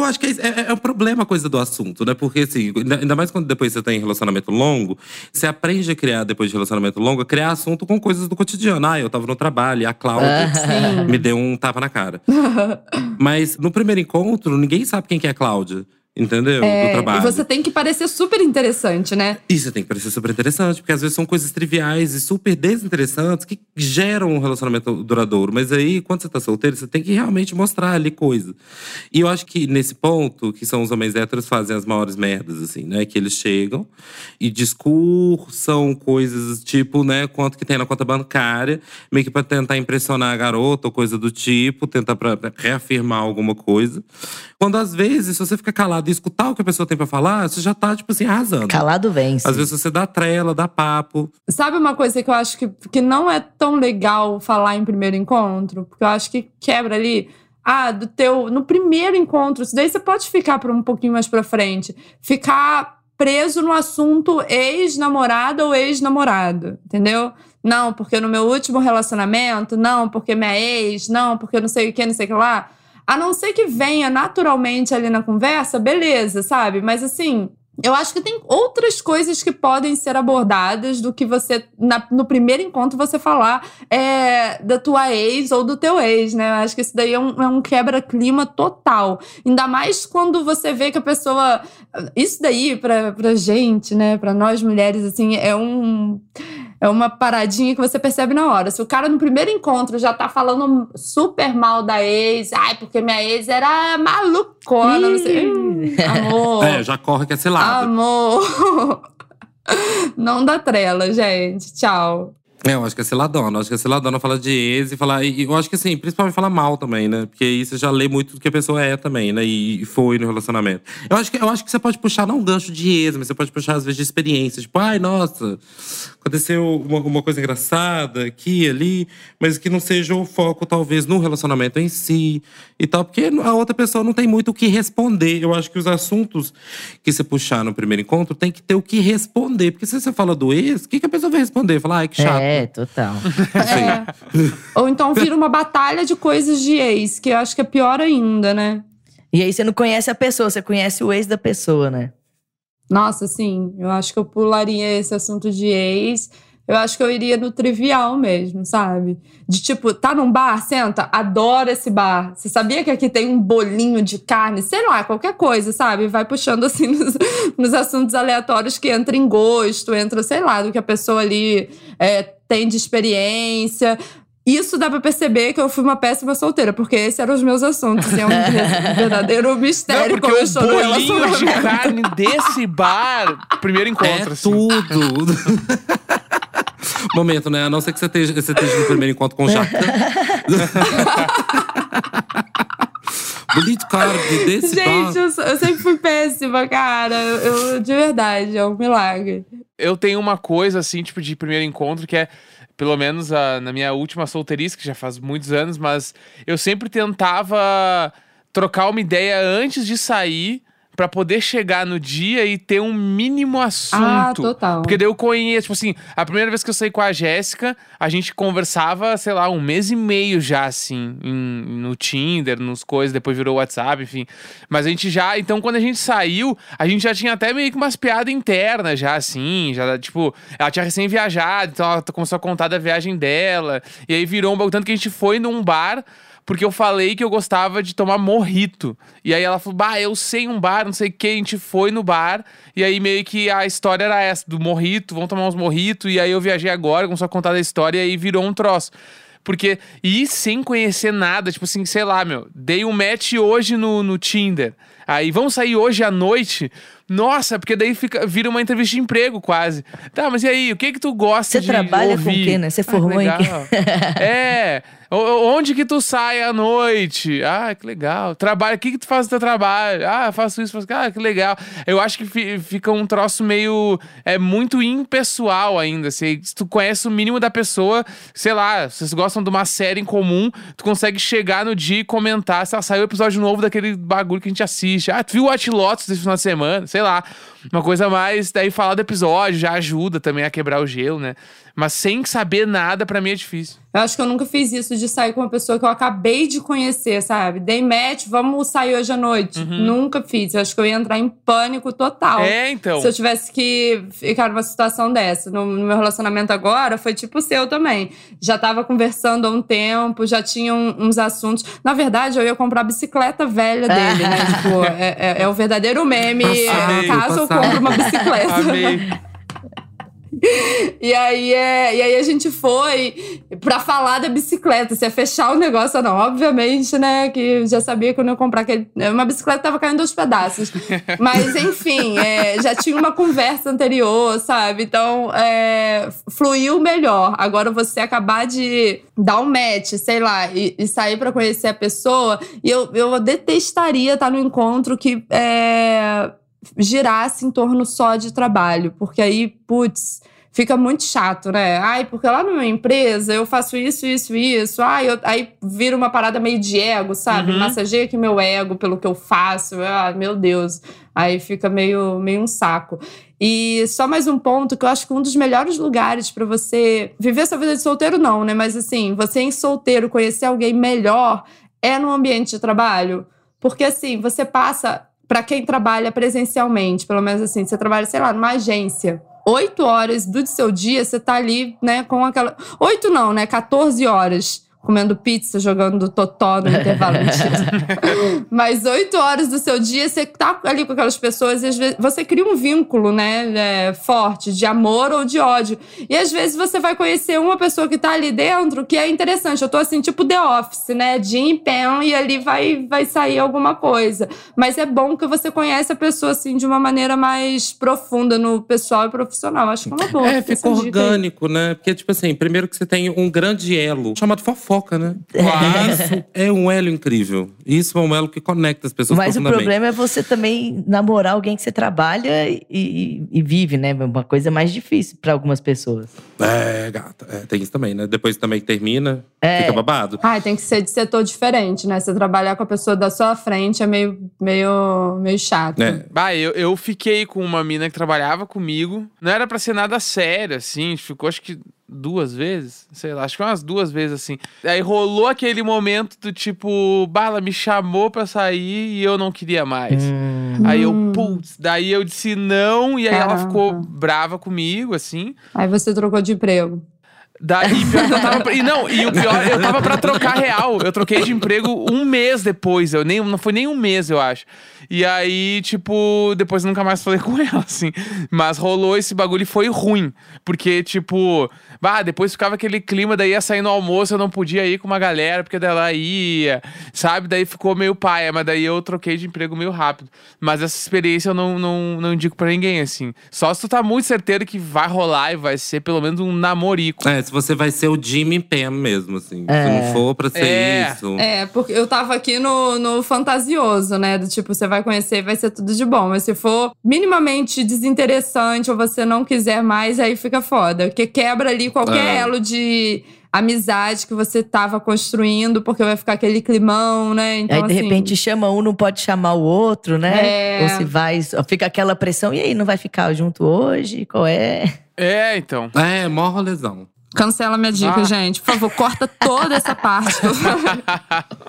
Eu acho que é, é, é um problema a coisa do assunto, né? Porque, assim, ainda mais quando depois você tem relacionamento longo, você aprende a criar, depois de relacionamento longo, a criar assunto com coisas do cotidiano. Ah, eu tava no trabalho e a Cláudia me deu um tapa na cara. Mas no primeiro encontro, ninguém sabe quem que é a Cláudia. Entendeu? É, do trabalho. E você tem que parecer super interessante, né? Você tem que parecer super interessante, porque às vezes são coisas triviais e super desinteressantes que geram um relacionamento duradouro. Mas aí, quando você tá solteiro, você tem que realmente mostrar ali coisa. E eu acho que nesse ponto, que são os homens héteros fazem as maiores merdas, assim, né? Que eles chegam e discursam coisas tipo, né, quanto que tem na conta bancária, meio que pra tentar impressionar a garota ou coisa do tipo, tentar pra reafirmar alguma coisa. Quando às vezes, se você fica calado e escutar o que a pessoa tem pra falar, você já tá, tipo assim, arrasando. Calado vence. Às vezes você dá trela, dá papo. Sabe uma coisa que eu acho que, que não é tão legal falar em primeiro encontro? Porque eu acho que quebra ali. Ah, do teu. No primeiro encontro, isso daí você pode ficar para um pouquinho mais pra frente. Ficar preso no assunto ex-namorada ou ex-namorado, entendeu? Não, porque no meu último relacionamento, não, porque minha ex, não, porque não sei o que, não sei o que lá. A não ser que venha naturalmente ali na conversa, beleza, sabe? Mas assim, eu acho que tem outras coisas que podem ser abordadas do que você, na- no primeiro encontro, você falar é, da tua ex ou do teu ex, né? Eu acho que isso daí é um, é um quebra-clima total. Ainda mais quando você vê que a pessoa. Isso daí, pra, pra gente, né? Pra nós mulheres, assim, é um. É uma paradinha que você percebe na hora. Se o cara no primeiro encontro já tá falando super mal da ex, ai, porque minha ex era malucona, não sei. Hum, amor. É, já corre que é cilada. Amor. Não dá trela, gente. Tchau. É, eu acho que é ciladona. Eu acho que é ciladona falar de ex e falar. E eu acho que assim, principalmente falar mal também, né? Porque aí você já lê muito do que a pessoa é também, né? E foi no relacionamento. Eu acho que, eu acho que você pode puxar não um gancho de ex, mas você pode puxar, às vezes, de experiência. Tipo, ai, nossa, aconteceu uma, uma coisa engraçada aqui, ali, mas que não seja o foco, talvez, no relacionamento em si e tal, porque a outra pessoa não tem muito o que responder. Eu acho que os assuntos que você puxar no primeiro encontro tem que ter o que responder. Porque se você fala do ex, o que, que a pessoa vai responder? Falar, ai, que chato. É, total. É. Ou então vira uma batalha de coisas de ex, que eu acho que é pior ainda, né? E aí você não conhece a pessoa, você conhece o ex da pessoa, né? Nossa, sim, eu acho que eu pularia esse assunto de ex. Eu acho que eu iria no trivial mesmo, sabe? De tipo, tá num bar, senta, adoro esse bar. Você sabia que aqui tem um bolinho de carne? Sei lá, qualquer coisa, sabe? Vai puxando assim nos, nos assuntos aleatórios que entra em gosto, entra, sei lá, do que a pessoa ali é, tem de experiência. Isso dá pra perceber que eu fui uma péssima solteira, porque esses eram os meus assuntos. É um verdadeiro Não, mistério porque como eu o estou no bolinho de carne desse bar, primeiro encontro, É assim. tudo. Momento, né? A não ser que você esteja, você esteja no primeiro encontro com o Jacan. Bonito cara de- desse Gente, bar. eu, eu sempre fui péssima, cara. Eu, eu- de verdade, é um milagre. Eu tenho uma coisa, assim, tipo, de primeiro encontro, que é, pelo menos a- na minha última solteirice, que já faz muitos anos, mas eu sempre tentava trocar uma ideia antes de sair. Pra poder chegar no dia e ter um mínimo assunto. Ah, total. Porque daí eu conheço, tipo assim, a primeira vez que eu saí com a Jéssica, a gente conversava, sei lá, um mês e meio já, assim, em- no Tinder, nos coisas, depois virou WhatsApp, enfim. Mas a gente já, então quando a gente saiu, a gente já tinha até meio que umas piadas internas, já, assim, já, tipo, ela tinha recém viajado, então ela começou a contar da viagem dela, e aí virou um bagulho, tanto que a gente foi num bar. Porque eu falei que eu gostava de tomar morrito. E aí ela falou, bah, eu sei um bar, não sei o que. A gente foi no bar. E aí meio que a história era essa, do morrito, vamos tomar uns morrito. E aí eu viajei agora, começou a contar da história e aí virou um troço. Porque, e sem conhecer nada, tipo assim, sei lá, meu, dei um match hoje no, no Tinder. Aí vamos sair hoje à noite. Nossa, porque daí fica, vira uma entrevista de emprego quase. Tá, mas e aí, o que que tu gosta Você de trabalha com ouvir? o quê, né? Você Ah, formou em quê? É. Onde que tu sai à noite? Ah, que legal. Trabalho, o que que tu faz no teu trabalho? Ah, faço isso, faço... Ah, que legal. Eu acho que fi- fica um troço meio... É muito impessoal ainda, assim. Se tu conhece o mínimo da pessoa, sei lá, vocês gostam de uma série em comum, tu consegue chegar no dia e comentar se ela saiu o episódio novo daquele bagulho que a gente assiste. Ah, tu viu o Watch Lotus desse final de semana? Sei lá. Uma coisa mais... Daí falar do episódio já ajuda também a quebrar o gelo, né? Mas sem saber nada, pra mim é difícil. Eu acho que eu nunca fiz isso de sair com uma pessoa que eu acabei de conhecer, sabe? Dei match, vamos sair hoje à noite. Nunca fiz. Eu acho que eu ia entrar em pânico total. É, então. Se eu tivesse que ficar numa situação dessa. No, no meu relacionamento agora, foi tipo o seu também. Já tava conversando há um tempo, já tinha um- uns assuntos. Na verdade, eu ia comprar a bicicleta velha dele, né? tipo, é, é- é o verdadeiro meme. Passado, caso eu compre uma bicicleta. Amei. E aí, é, e aí a gente foi pra falar da bicicleta, se ia fechar o negócio ou não. Obviamente, né, que já sabia que eu comprar aquele. Uma bicicleta tava caindo aos pedaços. Mas, enfim, é, já tinha uma conversa anterior, sabe? Então, é, fluiu melhor. Agora você acabar de dar um match, sei lá, e, e sair pra conhecer a pessoa, e eu, eu detestaria estar no encontro que. É, girasse em torno só de trabalho, porque aí, putz, fica muito chato, né? Ai, porque lá na minha empresa eu faço isso, isso, isso. Ai, eu- aí vira uma parada meio de ego, sabe? Uhum. Massageia aqui meu ego pelo que eu faço. Ah, meu Deus. Aí fica meio, meio um saco. E só mais um ponto que eu acho que um dos melhores lugares pra você viver sua vida de solteiro, não, né? Mas assim, você em solteiro conhecer alguém melhor é no ambiente de trabalho. Porque assim, você passa, pra quem trabalha presencialmente, pelo menos assim, você trabalha, sei lá, numa agência. Oito horas do seu dia, você tá ali, né, com aquela. Oito não, né? 14 horas comendo pizza, jogando totó no intervalo. Mas oito horas do seu dia, você tá ali com aquelas pessoas e às vezes você cria um vínculo, né, é, forte, de amor ou de ódio. E às vezes você vai conhecer uma pessoa que tá ali dentro que é interessante. Eu tô assim, tipo The Office, né? Jim Pen, e ali vai, vai sair alguma coisa. Mas é bom que você conhece a pessoa, assim, de uma maneira mais profunda no pessoal e profissional. Acho que é uma boa. É, fica orgânico, né? Porque, tipo assim, primeiro que você tem um grande elo chamado fofoca, né? Claro. Isso é um elo incrível. Isso é um elo que conecta as pessoas Mas o problema é você também namorar alguém que você trabalha e, e- e vive, né? Uma coisa mais difícil para algumas pessoas. É, gata. É, tem isso também, né? Depois também que termina, É. fica babado. Ah, tem que ser de setor diferente, né? Você trabalhar com a pessoa da sua frente é meio, meio, meio chato. Né? Bah, eu, eu fiquei com uma mina que trabalhava comigo. Não era pra ser nada sério, assim. Ficou, acho que duas vezes. Sei lá, acho que umas duas vezes, assim. Aí rolou aquele momento do tipo, Bala me chamou pra sair e eu não queria mais. Hum. Aí eu, putz, daí eu disse não, e aí ela Caraca. ficou brava comigo, assim. Aí você trocou de emprego. Daí, pior que eu tava. pra- E não, e o pior, eu tava pra trocar real. Eu troquei de emprego um mês depois. Eu nem, não foi nem um mês, eu acho. E aí, tipo, depois eu nunca mais falei com ela, assim. Mas rolou esse bagulho e foi ruim. Porque, tipo, bah, depois ficava aquele clima, daí ia sair no almoço, eu não podia ir com uma galera, porque dela ia, sabe? Daí ficou meio paia, mas daí eu troquei de emprego meio rápido. Mas essa experiência eu não, não, não indico pra ninguém, assim. Só se tu tá muito certeiro que vai rolar e vai ser pelo menos um namorico. É, se você vai ser o Jimmy Pam mesmo, assim. Se É. não for pra ser É. isso. É, porque eu tava aqui no, no fantasioso, né? Do tipo, você vai conhecer e vai ser tudo de bom. Mas se for minimamente desinteressante ou você não quiser mais, aí fica foda. Porque quebra ali qualquer É. elo de amizade que você tava construindo, porque vai ficar aquele climão, né? Então, aí, de assim, repente, chama um, não pode chamar o outro, né? É. Ou se vai, fica aquela pressão. E aí, não vai ficar junto hoje? Qual é? É, então. É, mó rolezão. Cancela minha dica, Ah. gente. Por favor, corta toda essa parte.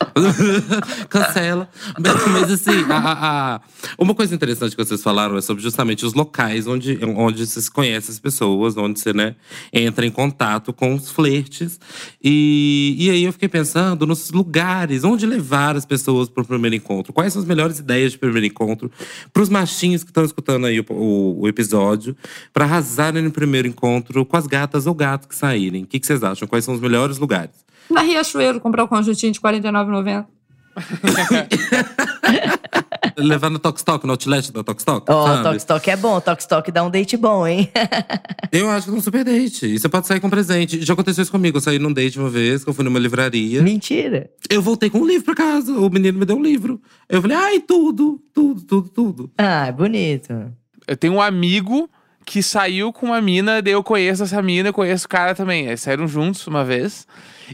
Cancela. Mas, mas, assim, a- a- uma coisa interessante que vocês falaram é sobre justamente os locais onde, onde você conhece as pessoas, onde você né, entra em contato com os flertes. E, e aí eu fiquei pensando nos lugares, onde levar as pessoas para o primeiro encontro. Quais são as melhores ideias de primeiro encontro para os machinhos que estão escutando aí o, o- o episódio, para arrasarem no primeiro encontro com as gatas ou gatos que saírem. O que, que vocês acham? Quais são os melhores lugares? Na Riachuelo, comprar o conjuntinho de R$ 49,90. Levar no Tokstok, no outlet da Tokstok. Ó, o sabe? Tokstok é bom. O Tokstok dá um date bom, hein? Eu acho que é um super date. E você pode sair com presente. Já aconteceu isso comigo. Eu saí num date uma vez, que eu fui numa livraria. Mentira. Eu voltei com um livro pra casa. O menino me deu um livro. Eu falei, ai, tudo, tudo, tudo, tudo. Ah, é bonito. Eu tenho um amigo que saiu com uma mina, daí eu conheço essa mina, eu conheço o cara também. Eles saíram juntos uma vez.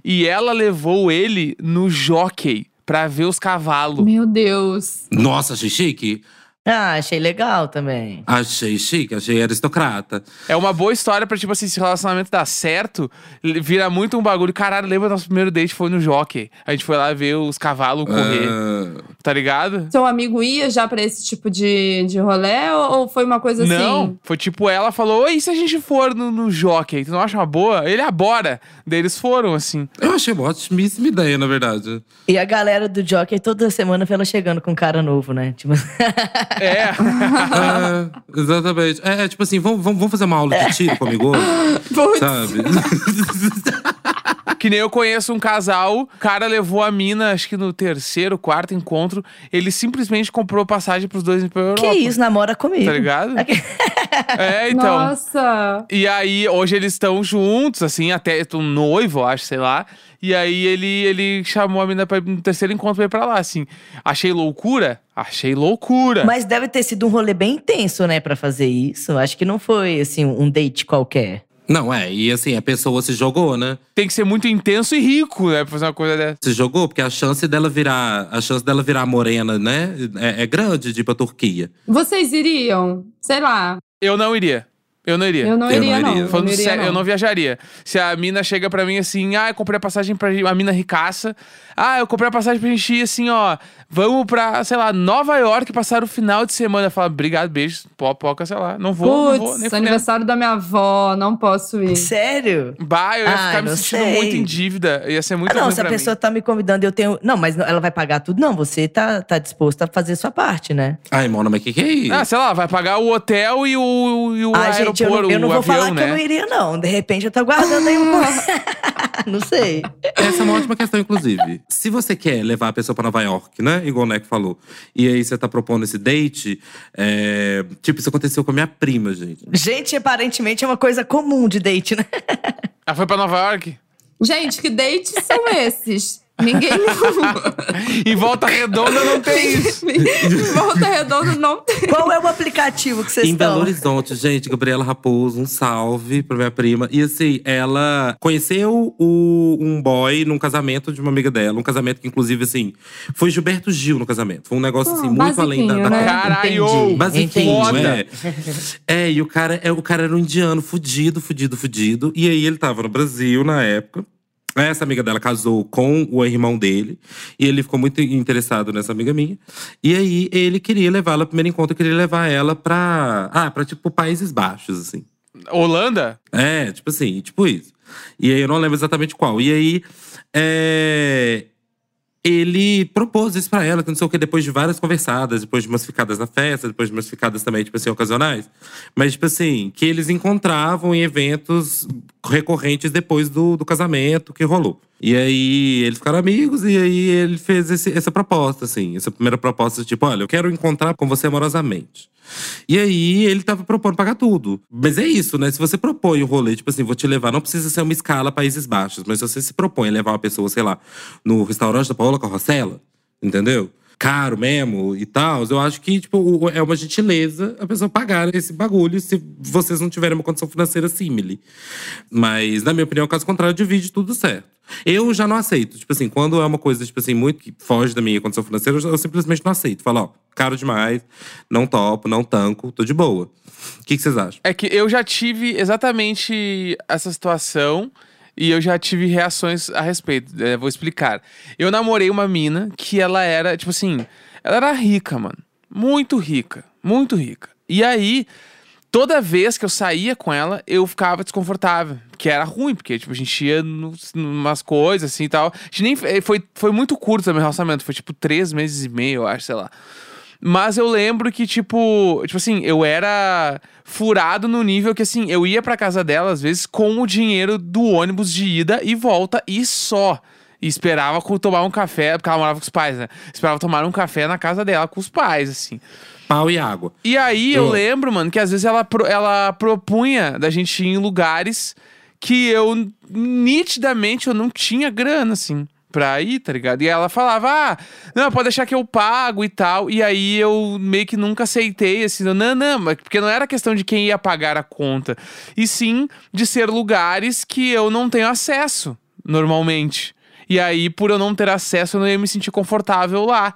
E ela levou ele no jockey pra ver os cavalos. Meu Deus. Nossa, achei chique. Ah, achei legal também. Achei chique, achei aristocrata. É uma boa história pra, tipo assim, se o relacionamento dar certo, vira muito um bagulho. Caralho, lembra nosso primeiro date foi no jockey. A gente foi lá ver os cavalos correr, Ah, tá ligado? Seu amigo ia já pra esse tipo de, de rolê ou, ou foi uma coisa Não, assim? foi tipo ela falou: Oi, e se a gente for no, no jockey? Tu não acha uma boa? Ele, ah, bora. Daí eles foram, assim. eu achei uma ótimíssima ideia, na verdade. E a galera do Jockey toda semana vê ela chegando com um cara novo, né? Tipo, É. É, exatamente. É, é tipo assim, vamos, vamos fazer uma aula de tiro comigo hoje? Sabe? que nem eu conheço um casal, o cara levou a mina, acho que no terceiro, quarto encontro, ele simplesmente comprou passagem pros dois pra Europa. que isso, namora comigo. Tá ligado? É, então. Nossa! E aí, hoje eles estão juntos, assim, até estão noivo, acho, sei lá. E aí ele, ele chamou a mina pra ir no terceiro encontro pra ir pra lá, assim. Achei loucura? Achei loucura. Mas deve ter sido um rolê bem intenso, né, pra fazer isso. Acho que não foi, assim, um date qualquer. Não, é, e assim, a pessoa se jogou, né? Tem que ser muito intenso e rico, né, pra fazer uma coisa dessa. Se jogou, porque a chance dela virar. A chance dela virar morena, né? É, é grande de ir pra Turquia. Vocês iriam? Sei lá. Eu não iria. Eu não iria. Eu não Eu não iria. Eu Falando não iria, sério, não. eu não viajaria. Se a mina chega pra mim assim, ah, eu comprei a passagem pra a mina ricaça. Ah, eu comprei a passagem pra gente ir assim, ó. Vamos pra, sei lá, Nova York passar o final de semana. Fala, obrigado, beijo, popoca, sei lá. Não vou, não vou, nem aniversário da minha avó, não posso ir. Sério? Bah, eu ia Ai, ficar me não sentindo sei. muito em dívida. Ia ser muito Ah, não, ruim se a pessoa mim. tá me convidando, eu tenho. Não, mas ela vai pagar tudo. Não, você tá, tá disposto a fazer sua parte, né? Ai, Mona, mas que que é isso? Ah, sei lá, vai pagar o hotel e o, e o ah, aeroporto, gente, eu não, eu não vou avião, falar né? que eu não iria, não. De repente eu tô guardando aí um. não sei. Essa é uma ótima questão, inclusive. Se você quer levar a pessoa pra Nova York, né? Igual o Neco falou. E aí você tá propondo esse date. é, Tipo, isso aconteceu com a minha prima, gente. Gente, aparentemente é uma coisa comum de date, né? Ah, foi pra Nova York? Gente, que dates são esses? Ninguém. Em Volta Redonda não tem isso. Volta Redonda não tem. Qual é o aplicativo que vocês Em Belo estão? Horizonte, gente, Gabriela Raposo, um salve pra minha prima. E assim, ela conheceu o- um boy num casamento de uma amiga dela. Um casamento que, inclusive, assim, foi Gilberto Gil no casamento. Foi um negócio, assim, Ah, muito além da, da né? Caralho! Basiquinho, Foda. é. É, e o cara, é, o cara era um indiano fudido, fudido, fudido. E aí ele tava no Brasil na época. Essa amiga dela casou com o irmão dele. E ele ficou muito interessado nessa amiga minha. E aí ele queria levá-la, primeiro encontro, queria levar ela pra. Ah, pra tipo Países Baixos, assim. Holanda? É, tipo assim, tipo isso. E aí eu não lembro exatamente qual. E aí. é, Ele propôs isso pra ela, que não sei o que, depois de várias conversadas, depois de umas ficadas na festa, depois de umas ficadas também, tipo assim, ocasionais. Mas, tipo assim, que eles encontravam em eventos recorrentes depois do, do casamento que rolou. E aí eles ficaram amigos, e aí ele fez esse- essa proposta, assim, essa primeira proposta, tipo, olha, eu quero encontrar com você amorosamente. E aí ele tava propondo pagar tudo. Mas é isso, né? Se você propõe o rolê, tipo assim, vou te levar, não precisa ser uma escala Países Baixos, mas se você se propõe a levar uma pessoa, sei lá, no restaurante da Paola Carrossela, entendeu? Caro mesmo e tal, eu acho que, tipo, é uma gentileza a pessoa pagar esse bagulho se vocês não tiverem uma condição financeira símile. Mas, na minha opinião, caso contrário, divide tudo certo. Eu já não aceito. Tipo assim, quando é uma coisa, tipo assim, muito que foge da minha condição financeira, eu, eu simplesmente não aceito. Falo, ó, caro demais, não topo, não tanco, tô de boa. O que, que vocês acham? É que eu já tive exatamente essa situação e eu já tive reações a respeito. É, vou explicar. Eu namorei uma mina que ela era, tipo assim, ela era rica, mano. Muito rica. Muito rica. E aí, toda vez que eu saía com ela, eu ficava desconfortável. Que era ruim, porque tipo, a gente ia nos, numas coisas assim e tal. A gente nem. Foi, foi muito curto o meu relacionamento. Foi tipo três meses e meio, eu acho, sei lá. Mas eu lembro que, tipo, tipo assim, eu era furado no nível que, assim, eu ia pra casa dela, às vezes, com o dinheiro do ônibus de ida e volta e só. E esperava tomar um café, porque ela morava com os pais, né? Esperava tomar um café na casa dela com os pais, assim. Pau e água. E aí eu Eu- lembro, mano, que às vezes ela, pro- ela propunha da gente ir em lugares que eu nitidamente eu não tinha grana, assim, pra ir, tá ligado? E ela falava, ah, não, pode deixar que eu pago e tal. E aí eu meio que nunca aceitei, assim, não, não, porque não era questão de quem ia pagar a conta, e sim de ser lugares que eu não tenho acesso normalmente. E aí, por eu não ter acesso, eu não ia me sentir confortável lá.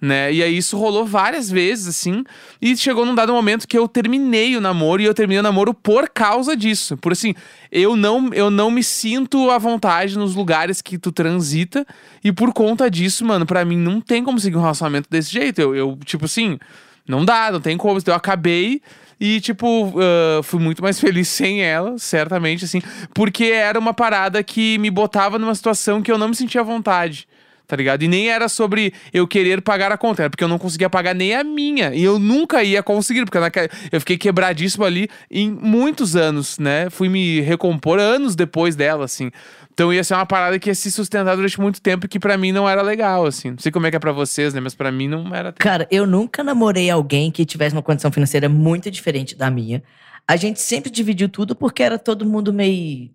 Né? E aí isso rolou várias vezes, assim. E chegou num dado momento que eu terminei o namoro e eu terminei o namoro por causa disso. Por assim, eu não, eu não me sinto à vontade nos lugares que tu transita. E por conta disso, mano, para mim não tem como seguir um relacionamento desse jeito. Eu, eu tipo assim, não dá, não tem como. Então eu acabei. E, tipo, uh, fui muito mais feliz sem ela, certamente, assim, porque era uma parada que me botava numa situação que eu não me sentia à vontade tá ligado? E nem era sobre eu querer pagar a conta, era porque eu não conseguia pagar nem a minha. E eu nunca ia conseguir, porque naquela, eu fiquei quebradíssimo ali em muitos anos, né? Fui me recompor anos depois dela, assim. Então ia ser uma parada que ia se sustentar durante muito tempo e que para mim não era legal, assim. Não sei como é que é pra vocês, né? Mas para mim não era. Cara, eu nunca namorei alguém que tivesse uma condição financeira muito diferente da minha. A gente sempre dividiu tudo porque era todo mundo meio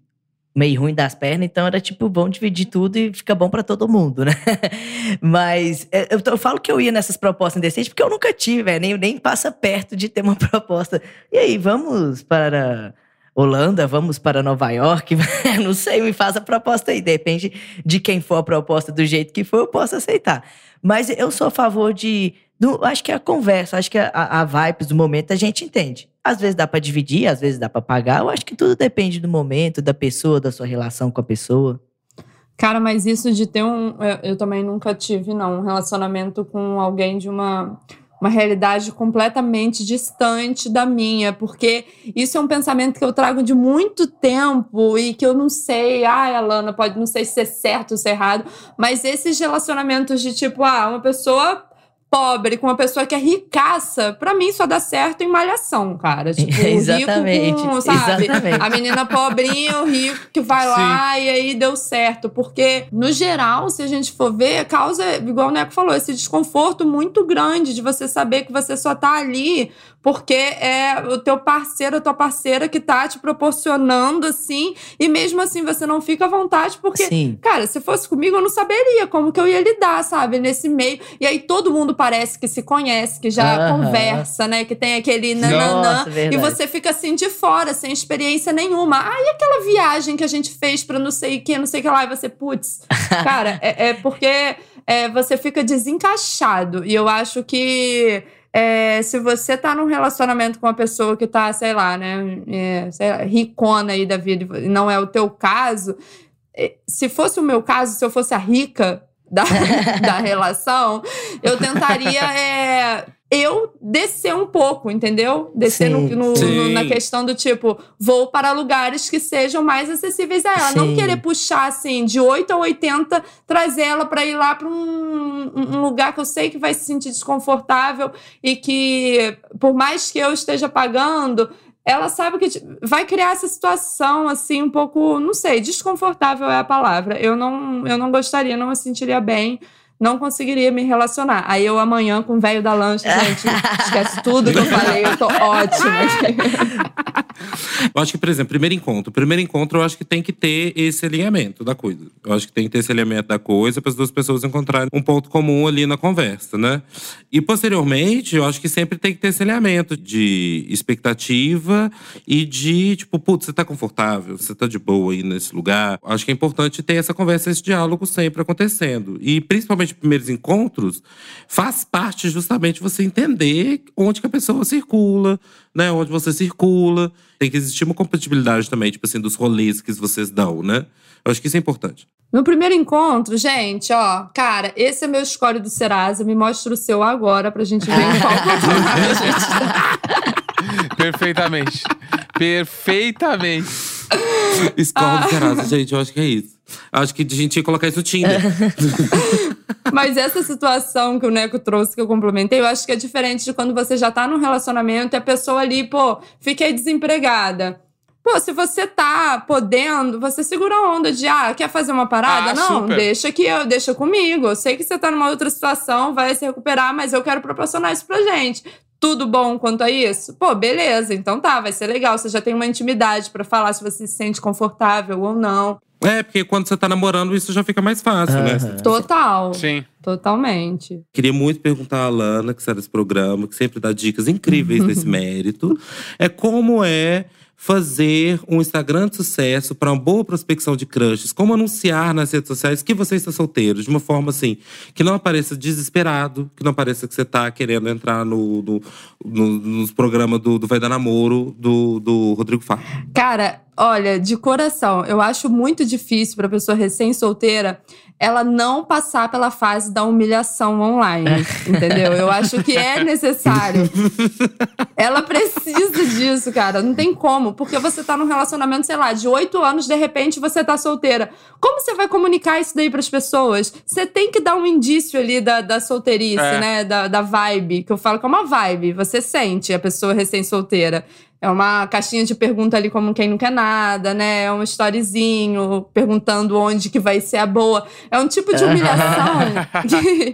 meio ruim das pernas, então era tipo, bom dividir tudo e fica bom para todo mundo, né? Mas é, eu, eu, falo que eu ia nessas propostas indecentes porque eu nunca tive, véio, nem, nem passa perto de ter uma proposta. E aí, vamos para Holanda, vamos para Nova York? Não sei, me faz a proposta aí. Depende de quem for a proposta, do jeito que for, eu posso aceitar. Mas eu sou a favor de. Acho que é a conversa, acho que a, a vibes do momento a gente entende. Às vezes dá para dividir, às vezes dá para pagar. Eu acho que tudo depende do momento, da pessoa, da sua relação com a pessoa. Cara, mas isso de ter um. Eu, eu também nunca tive, não, um relacionamento com alguém de uma uma realidade completamente distante da minha, porque isso é um pensamento que eu trago de muito tempo e que eu não sei, ah, Alana, pode não sei se é certo ou se é errado, mas esses relacionamentos de tipo, ah, uma pessoa pobre com uma pessoa que é ricaça, pra mim só dá certo em malhação, cara. Tipo, Exatamente. rico com, sabe? Exatamente. A menina pobrinha, o rico que vai lá e aí deu certo. Porque, no geral, se a gente for ver, causa, igual o Neco falou, esse desconforto muito grande de você saber que você só tá ali porque é o teu parceiro, a tua parceira que tá te proporcionando assim, e mesmo assim você não fica à vontade, porque, Sim. cara, se fosse comigo eu não saberia como que eu ia lidar, sabe, nesse meio. E aí todo mundo parece que se conhece, que já conversa, né, que tem aquele nananã, Nossa, e você fica assim de fora, sem experiência nenhuma. Ah, e aquela viagem que a gente fez pra não sei o que, não sei o que lá, e você, putz, cara, é, é porque é, você fica desencaixado. E eu acho que é, se você tá num relacionamento com uma pessoa que tá, sei lá, né, é, sei lá, ricona aí da vida, e não é o teu caso, é, se fosse o meu caso, se eu fosse a rica da, da relação, eu tentaria é, eu descer um pouco, entendeu? Descer no- Sim, no- sim. no- na questão do tipo, vou para lugares que sejam mais acessíveis a ela. Não Sim. querer puxar assim, de 8 a 80, trazer ela para ir lá para um, um lugar que eu sei que vai se sentir desconfortável e que, por mais que eu esteja pagando, ela sabe que vai criar essa situação assim um pouco, não sei, desconfortável é a palavra. Eu não, eu não gostaria, não me sentiria bem, não conseguiria me relacionar. Aí eu amanhã com o velho da lancha, gente, esquece tudo que eu falei, eu tô ótima. Eu acho que, por exemplo, primeiro encontro. Primeiro encontro, eu acho que tem que ter esse alinhamento da coisa. Eu acho que tem que ter esse alinhamento da coisa para as duas pessoas encontrarem um ponto comum ali na conversa, né? E posteriormente, eu acho que sempre tem que ter esse alinhamento de expectativa e de, tipo, putz, você tá confortável, você tá de boa aí nesse lugar. Acho que é importante ter essa conversa, esse diálogo sempre acontecendo. E principalmente primeiros encontros, faz parte justamente você entender onde que a pessoa circula, né? Onde você circula. Tem que existir uma compatibilidade também, tipo assim, dos rolês que vocês dão, né? Eu acho que isso é importante. No primeiro encontro, gente, ó, cara, esse é meu score do Serasa, me mostra o seu agora pra gente ver em qual gente tá. Perfeitamente. Perfeitamente. Escola do Serasa, gente, eu acho que é isso. Acho que a gente tinha que colocar isso no Tinder. Mas essa situação que o Neco trouxe, que eu complementei, eu acho que é diferente de quando você já tá num relacionamento e a pessoa ali, pô, fiquei desempregada. Pô, se você tá podendo, você segura a onda de, ah, quer fazer uma parada? Ah, Não, super. deixa que eu, deixa comigo. Eu sei que você tá numa outra situação, vai se recuperar, mas eu quero proporcionar isso pra gente. Tudo bom quanto a isso? Pô, beleza, então tá, vai ser legal. Você já tem uma intimidade pra falar se você se sente confortável ou não. É, porque quando você tá namorando, isso já fica mais fácil, né? Aham. Total. Sim. Totalmente. Queria muito perguntar a Alana, que sai desse programa, que sempre dá dicas incríveis desse mérito. É como é fazer um Instagram de sucesso para uma boa prospecção de crushes? Como anunciar nas redes sociais que você está solteiro? De uma forma assim, que não apareça desesperado, que não pareça que você está querendo entrar no, no, no nos programas do, do Vai Dar Namoro do, do Rodrigo Fá. Cara, olha, de coração, eu acho muito difícil para pessoa recém-solteira ela não passar pela fase da humilhação online, entendeu? Eu acho que é necessário. ela precisa disso, cara. Não tem como, porque você tá num relacionamento, sei lá, de oito anos, de repente você tá solteira. Como você vai comunicar isso daí pras pessoas? Você tem que dar um indício ali da, da solteirice, é. né? Da, da vibe, que eu falo que é uma vibe. Você sente a pessoa recém-solteira. É uma caixinha de pergunta ali como quem não quer nada, né? É um storyzinho perguntando onde que vai ser a boa. É um tipo de humilhação que,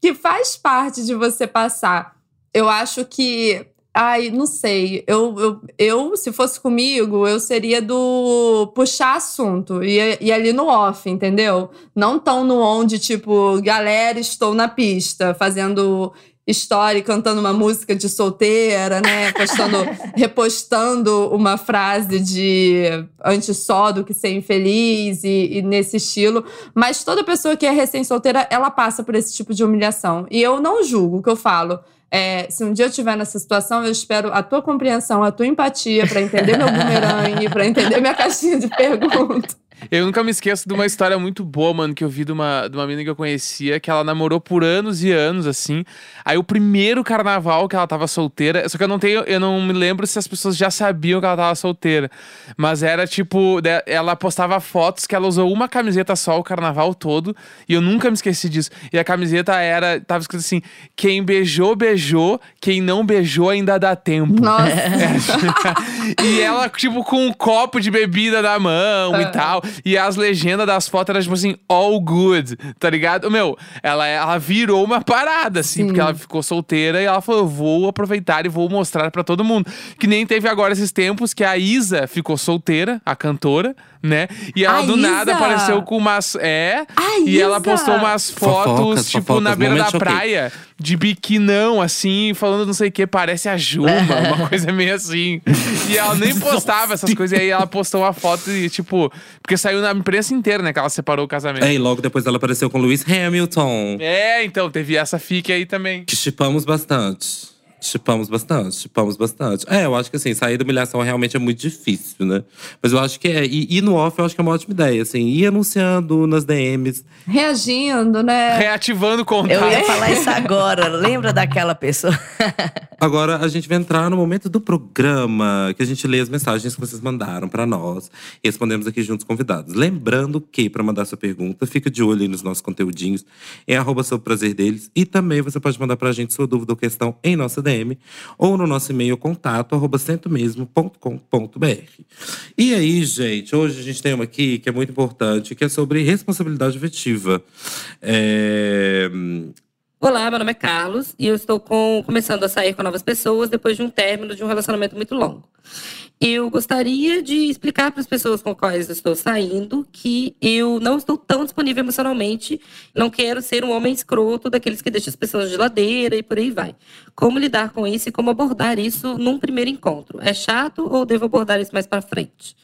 que faz parte de você passar. Eu acho que Ai, não sei. Eu, eu, eu, se fosse comigo, eu seria do puxar assunto e, e ali no off, entendeu? Não tão no onde, tipo, galera, estou na pista, fazendo story cantando uma música de solteira, né? Postando, repostando uma frase de antes só do que ser infeliz e, e, nesse estilo. Mas toda pessoa que é recém-solteira, ela passa por esse tipo de humilhação. E eu não julgo o que eu falo. É, se um dia eu estiver nessa situação, eu espero a tua compreensão, a tua empatia para entender meu bumerangue, para entender minha caixinha de perguntas. Eu nunca me esqueço de uma história muito boa, mano, que eu vi de uma, de uma menina que eu conhecia, que ela namorou por anos e anos, assim. Aí o primeiro carnaval que ela tava solteira, só que eu não tenho, eu não me lembro se as pessoas já sabiam que ela tava solteira. Mas era tipo, ela postava fotos que ela usou uma camiseta só o carnaval todo, e eu nunca me esqueci disso. E a camiseta era, tava escrito assim: quem beijou, beijou, quem não beijou ainda dá tempo. Nossa. É. e ela, tipo, com um copo de bebida na mão e ah. tal. E as legendas das fotos eram tipo assim, all good, tá ligado? Meu, ela, ela virou uma parada, assim, Sim. porque ela ficou solteira e ela falou: vou aproveitar e vou mostrar para todo mundo. Que nem teve agora esses tempos que a Isa ficou solteira, a cantora né? E ela a do Isa. nada apareceu com umas. É. A e Isa. ela postou umas fotos, Fofocas, tipo, fofocas, na beira da choquei. praia, de biquinão, assim, falando não sei o que, parece a Juma, uma coisa meio assim. E ela nem postava essas coisas, e aí ela postou uma foto e, tipo, porque saiu na imprensa inteira, né? Que ela separou o casamento. É, e logo depois ela apareceu com Lewis Hamilton. É, então, teve essa fique aí também. Que chipamos bastante. Chipamos bastante, chipamos bastante. É, eu acho que assim, sair da humilhação realmente é muito difícil, né? Mas eu acho que é. E, e no off eu acho que é uma ótima ideia, assim, ir anunciando nas DMs. Reagindo, né? Reativando o contato. Eu ia falar isso agora. Lembra daquela pessoa? Agora a gente vai entrar no momento do programa, que a gente lê as mensagens que vocês mandaram pra nós e respondemos aqui juntos convidados. Lembrando que, para mandar sua pergunta, fica de olho aí nos nossos conteúdinhos, em arroba sobre prazer deles. E também você pode mandar pra gente sua dúvida ou questão em nossa DM ou no nosso e-mail contato arroba centomesmo.com.br. E aí, gente, hoje a gente tem uma aqui que é muito importante, que é sobre responsabilidade afetiva. É, Olá, meu nome é Carlos e eu estou com- começando a sair com novas pessoas depois de um término de um relacionamento muito longo. Eu gostaria de explicar para as pessoas com quais estou saindo que eu não estou tão disponível emocionalmente, não quero ser um homem escroto daqueles que deixam as pessoas de geladeira e por aí vai. Como lidar com isso e como abordar isso num primeiro encontro? É chato ou devo abordar isso mais para frente?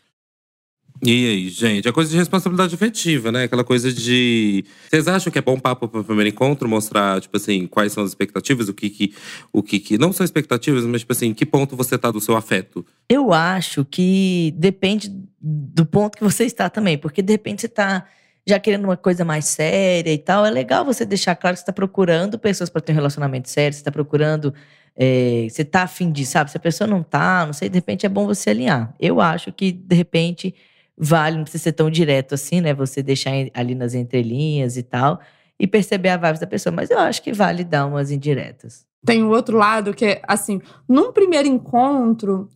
E aí, gente, a coisa de responsabilidade afetiva, né? Aquela coisa de. Vocês acham que é bom papo para o primeiro encontro mostrar, tipo assim, quais são as expectativas, o que que. O que, que não são expectativas, mas, tipo assim, que ponto você tá do seu afeto? Eu acho que depende do ponto que você está também, porque de repente você está já querendo uma coisa mais séria e tal. É legal você deixar claro que você está procurando pessoas para ter um relacionamento sério, você está procurando. é, você tá afim de, sabe? Se a pessoa não tá, não sei, de repente é bom você alinhar. Eu acho que, de repente, vale, não precisa ser tão direto assim, né? Você deixar ali nas entrelinhas e tal, e perceber a vibe da pessoa. Mas eu acho que vale dar umas indiretas. Tem o outro lado que é assim, num primeiro encontro,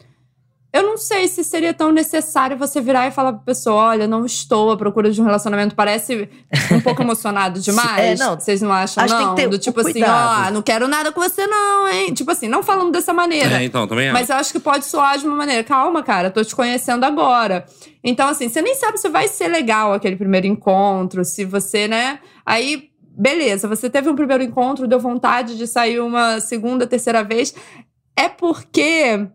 eu não sei se seria tão necessário você virar e falar pra pessoa: olha, não estou à procura de um relacionamento. Parece um pouco emocionado demais. É, não. Vocês não acham, Acho que tem não? que ter Do tipo assim, ó, não quero nada com você, não, hein? Tipo assim, não falando dessa maneira. É, então, também acho. Mas eu acho que pode soar de uma maneira. Calma, cara, tô te conhecendo agora. Então, assim, você nem sabe se vai ser legal aquele primeiro encontro, se você, né? Aí, beleza, você teve um primeiro encontro, deu vontade de sair uma segunda, terceira vez. É porque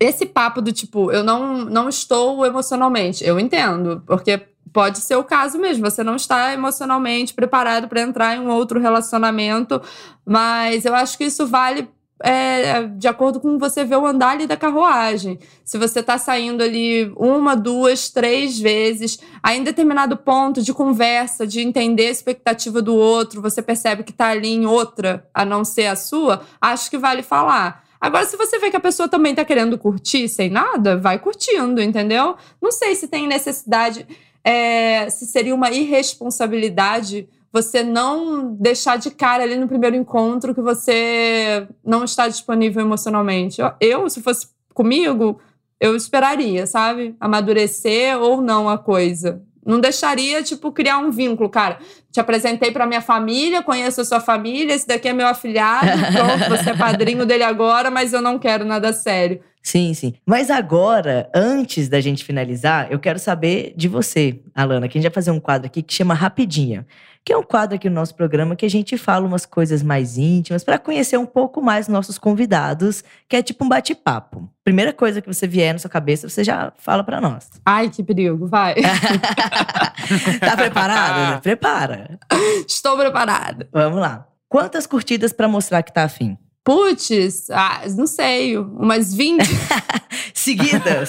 esse papo do tipo, eu não, não estou emocionalmente, eu entendo, porque pode ser o caso mesmo, você não está emocionalmente preparado para entrar em um outro relacionamento, mas eu acho que isso vale é, de acordo com você ver o andar ali da carruagem. Se você está saindo ali uma, duas, três vezes, aí em determinado ponto de conversa, de entender a expectativa do outro, você percebe que está ali em outra, a não ser a sua, acho que vale falar. Agora, se você vê que a pessoa também tá querendo curtir sem nada, vai curtindo, entendeu? Não sei se tem necessidade, é, se seria uma irresponsabilidade você não deixar de cara ali no primeiro encontro que você não está disponível emocionalmente. Eu, se fosse comigo, eu esperaria, sabe? Amadurecer ou não a coisa. Não deixaria, tipo, criar um vínculo, cara. Te apresentei para minha família, conheço a sua família, esse daqui é meu afilhado, pronto, você é padrinho dele agora, mas eu não quero nada sério. Sim, sim. Mas agora, antes da gente finalizar, eu quero saber de você, Alana, que a gente vai fazer um quadro aqui que chama Rapidinha que é um quadro aqui no nosso programa que a gente fala umas coisas mais íntimas para conhecer um pouco mais nossos convidados, que é tipo um bate-papo. Primeira coisa que você vier na sua cabeça, você já fala para nós. Ai, que perigo, vai. tá preparada? Prepara. Estou preparada. Vamos lá. Quantas curtidas para mostrar que tá afim? Putz, ah, não sei, umas 20. Seguidas.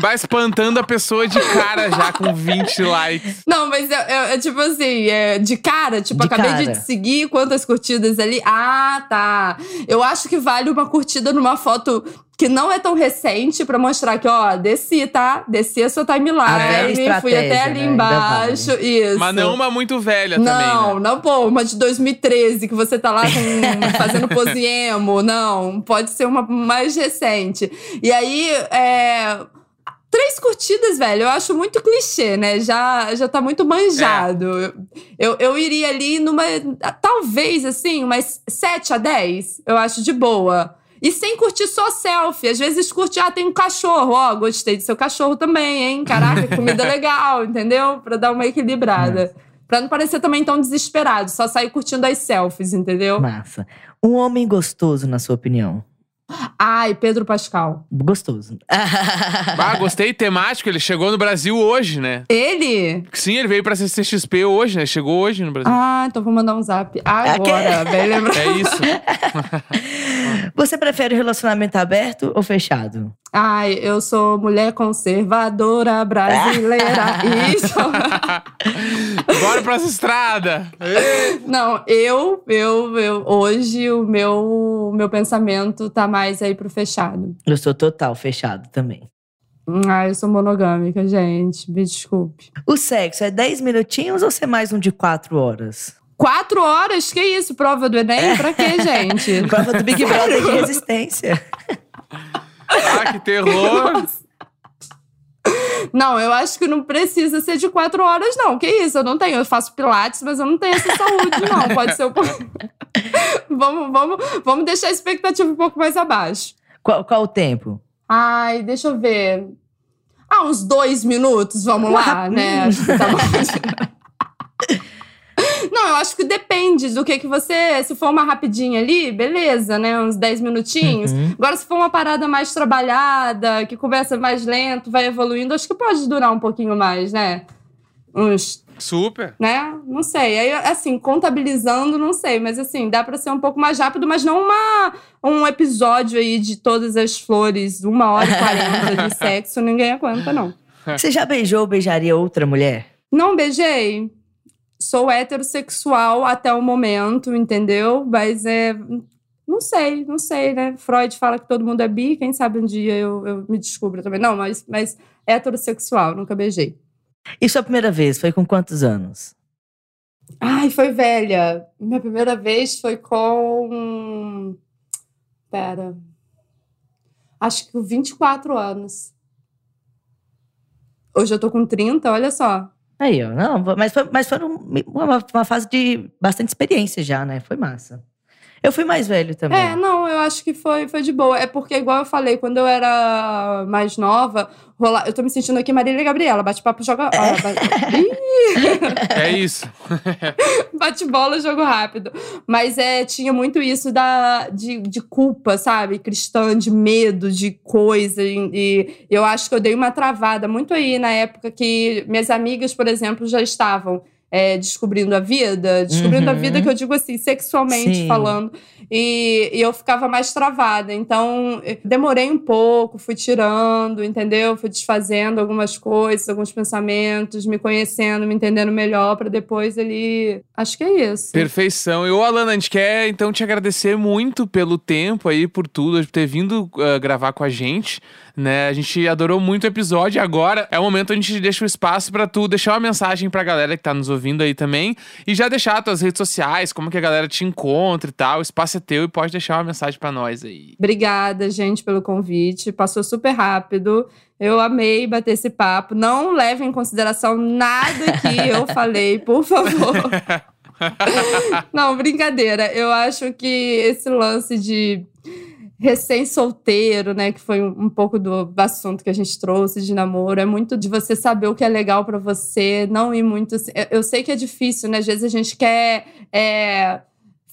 Vai espantando a pessoa de cara já com 20 likes. Não, mas é, tipo assim, é, de cara, tipo, de acabei cara. de te seguir, quantas curtidas ali? Ah, tá. Eu acho que vale uma curtida numa foto que não é tão recente para mostrar que, ó, desci, tá? Desci a sua timeline, fui até ali né? embaixo. Vale. Isso. Mas não uma muito velha não, também. Não, né? não, pô, uma de 2013, que você tá lá com, fazendo pose emo. Não, pode ser uma mais recente. E aí, é três curtidas, velho, eu acho muito clichê, né? Já, já tá muito manjado. É. Eu, eu iria ali numa. Talvez, assim, umas 7 a 10, eu acho de boa. E sem curtir só selfie. Às vezes curte, ah, tem um cachorro. Ó, oh, gostei do seu cachorro também, hein? Caraca, comida legal, entendeu? Pra dar uma equilibrada. Massa. Pra não parecer também tão desesperado, só sair curtindo as selfies, entendeu? Massa. Um homem gostoso, na sua opinião? Ai, Pedro Pascal. Gostoso. ah, gostei. Temático. Ele chegou no Brasil hoje, né? Ele? Sim, ele veio pra CCXP hoje, né? Chegou hoje no Brasil. Ah, então vou mandar um zap agora. Bem lembrado. É isso. Você prefere relacionamento aberto ou fechado? Ai, eu sou mulher conservadora brasileira. Isso. Bora pra essa estrada. Não, eu, eu, eu, hoje o meu, meu pensamento tá mais aí pro fechado. Eu sou total fechado também. Ah, eu sou monogâmica, gente. Me desculpe. O sexo é 10 minutinhos ou ser mais um de 4 horas? Quatro horas? Que isso? Prova do Enem? Pra quê, gente? Prova do Big Brother de resistência. Ah, que terror! Não, eu acho que não precisa ser de quatro horas, não. Que isso? Eu não tenho. Eu faço pilates, mas eu não tenho essa saúde, não. Pode ser um pouco. vamos, vamos, vamos deixar a expectativa um pouco mais abaixo. Qual, qual o tempo? Ai, deixa eu ver. Ah, uns dois minutos, vamos lá, né? Acho que tá bom. Não, eu acho que depende do que que você. Se for uma rapidinha ali, beleza, né? Uns 10 minutinhos. Uhum. Agora, se for uma parada mais trabalhada, que começa mais lento, vai evoluindo, acho que pode durar um pouquinho mais, né? Uns. Super. Né? Não sei. Aí, assim, contabilizando, não sei. Mas, assim, dá pra ser um pouco mais rápido, mas não uma, um episódio aí de todas as flores, uma hora e quarenta de sexo, ninguém aguenta, não. Você já beijou ou beijaria outra mulher? Não beijei sou heterossexual até o momento, entendeu? Mas é. Não sei, não sei, né? Freud fala que todo mundo é bi, quem sabe um dia eu, eu me descubro também. Não, mas, mas heterossexual, nunca beijei. E sua primeira vez foi com quantos anos? Ai, foi velha. Minha primeira vez foi com. Pera. Acho que com 24 anos. Hoje eu tô com 30, olha só. Aí, ó. Não, mas foi, mas foi uma, uma fase de bastante experiência já, né? Foi massa. Eu fui mais velho também. É, não, eu acho que foi, foi de boa. É porque, igual eu falei, quando eu era mais nova, rola... eu tô me sentindo aqui Marília e Gabriela, bate-papo, joga. É. Ah, ba- Ih! É isso. Bate bola, jogo rápido. Mas é, tinha muito isso da, de, de culpa, sabe? Cristã, de medo, de coisa. E, e eu acho que eu dei uma travada muito aí na época que minhas amigas, por exemplo, já estavam. É, descobrindo a vida, descobrindo a Uhum. vida que eu digo assim, sexualmente Sim. falando, e, e eu ficava mais travada. Então, demorei um pouco, fui tirando, entendeu? Fui desfazendo algumas coisas, alguns pensamentos, me conhecendo, me entendendo melhor, para depois ele. Acho que é isso. Perfeição. E ô, Alana, a gente quer então te agradecer muito pelo tempo aí, por tudo, por ter vindo ah, gravar com a gente. Né? A gente adorou muito o episódio. Agora é o momento onde a gente deixa o espaço pra tu deixar uma mensagem pra galera que tá nos ouvindo aí também. E já deixar tuas redes sociais, como que a galera te encontra e tal. O espaço é teu e pode deixar uma mensagem pra nós aí. Obrigada, gente, pelo convite. Passou super rápido. Eu amei bater esse papo. Não leve em consideração nada que eu falei, por favor. Não, brincadeira. Eu acho que esse lance de recém-solteiro, né, que foi um, pouco do assunto que a gente trouxe de namoro, é muito de você saber o que é legal pra você, não ir muito. assim- eu- Eu sei que é difícil, né? Às vezes a gente quer é,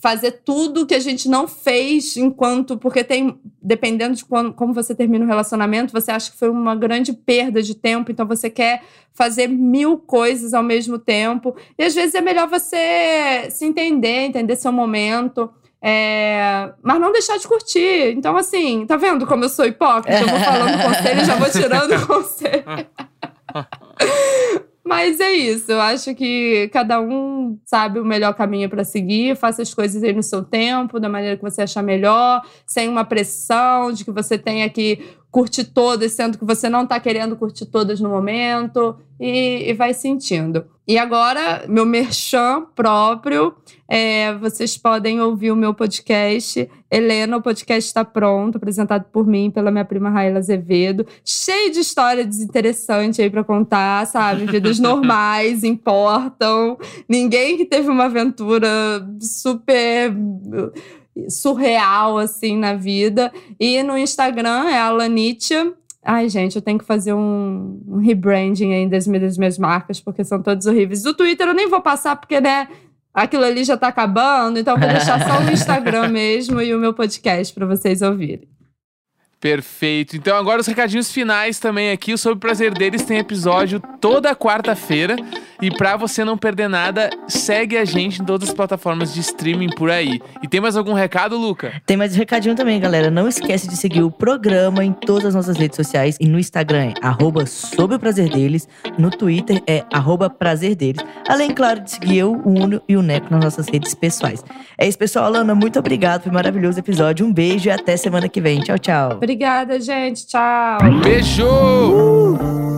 fazer tudo que a gente não fez enquanto. Porque tem. Dependendo de quando, como você termina o relacionamento, você acha que foi uma grande perda de tempo, então você quer fazer mil coisas ao mesmo tempo. E às vezes é melhor você se entender, entender seu momento. É, mas não deixar de curtir. Então, assim, tá vendo como eu sou hipócrita? Eu vou falando conselho e já vou tirando conselho. Mas é isso, eu acho que cada um sabe o melhor caminho para seguir, faça as coisas aí no seu tempo, da maneira que você achar melhor, sem uma pressão de que você tenha que curtir todas, sendo que você não tá querendo curtir todas no momento, e, e vai sentindo. E agora, meu merchan próprio, é, vocês podem ouvir o meu podcast. Helena, o podcast está pronto, apresentado por mim, pela minha prima Raíla Azevedo. Cheio de história desinteressante aí para contar, sabe? Vidas normais importam. Ninguém que teve uma aventura super surreal, assim, na vida. E no Instagram é a Lanitia. Ai, gente, eu tenho que fazer um, um rebranding aí das minhas, das minhas marcas, porque são todos horríveis. Do Twitter eu nem vou passar, porque, né, aquilo ali já tá acabando, então eu vou deixar só o Instagram mesmo e o meu podcast para vocês ouvirem. Perfeito. Então agora os recadinhos finais também aqui. O Sobre o Prazer Deles tem episódio toda quarta-feira. E pra você não perder nada, segue a gente em todas as plataformas de streaming por aí. E tem mais algum recado, Luca? Tem mais um recadinho também, galera. Não esquece de seguir o programa em todas as nossas redes sociais. E no Instagram é sobre o prazer deles. No Twitter é arroba prazer deles. Além, claro, de seguir eu, o Uno e o Neco nas nossas redes pessoais. É isso, pessoal. Alana, muito obrigado. Foi um maravilhoso episódio. Um beijo e até semana que vem. Tchau, tchau. Obrigada, gente. Tchau. Beijo! Uh!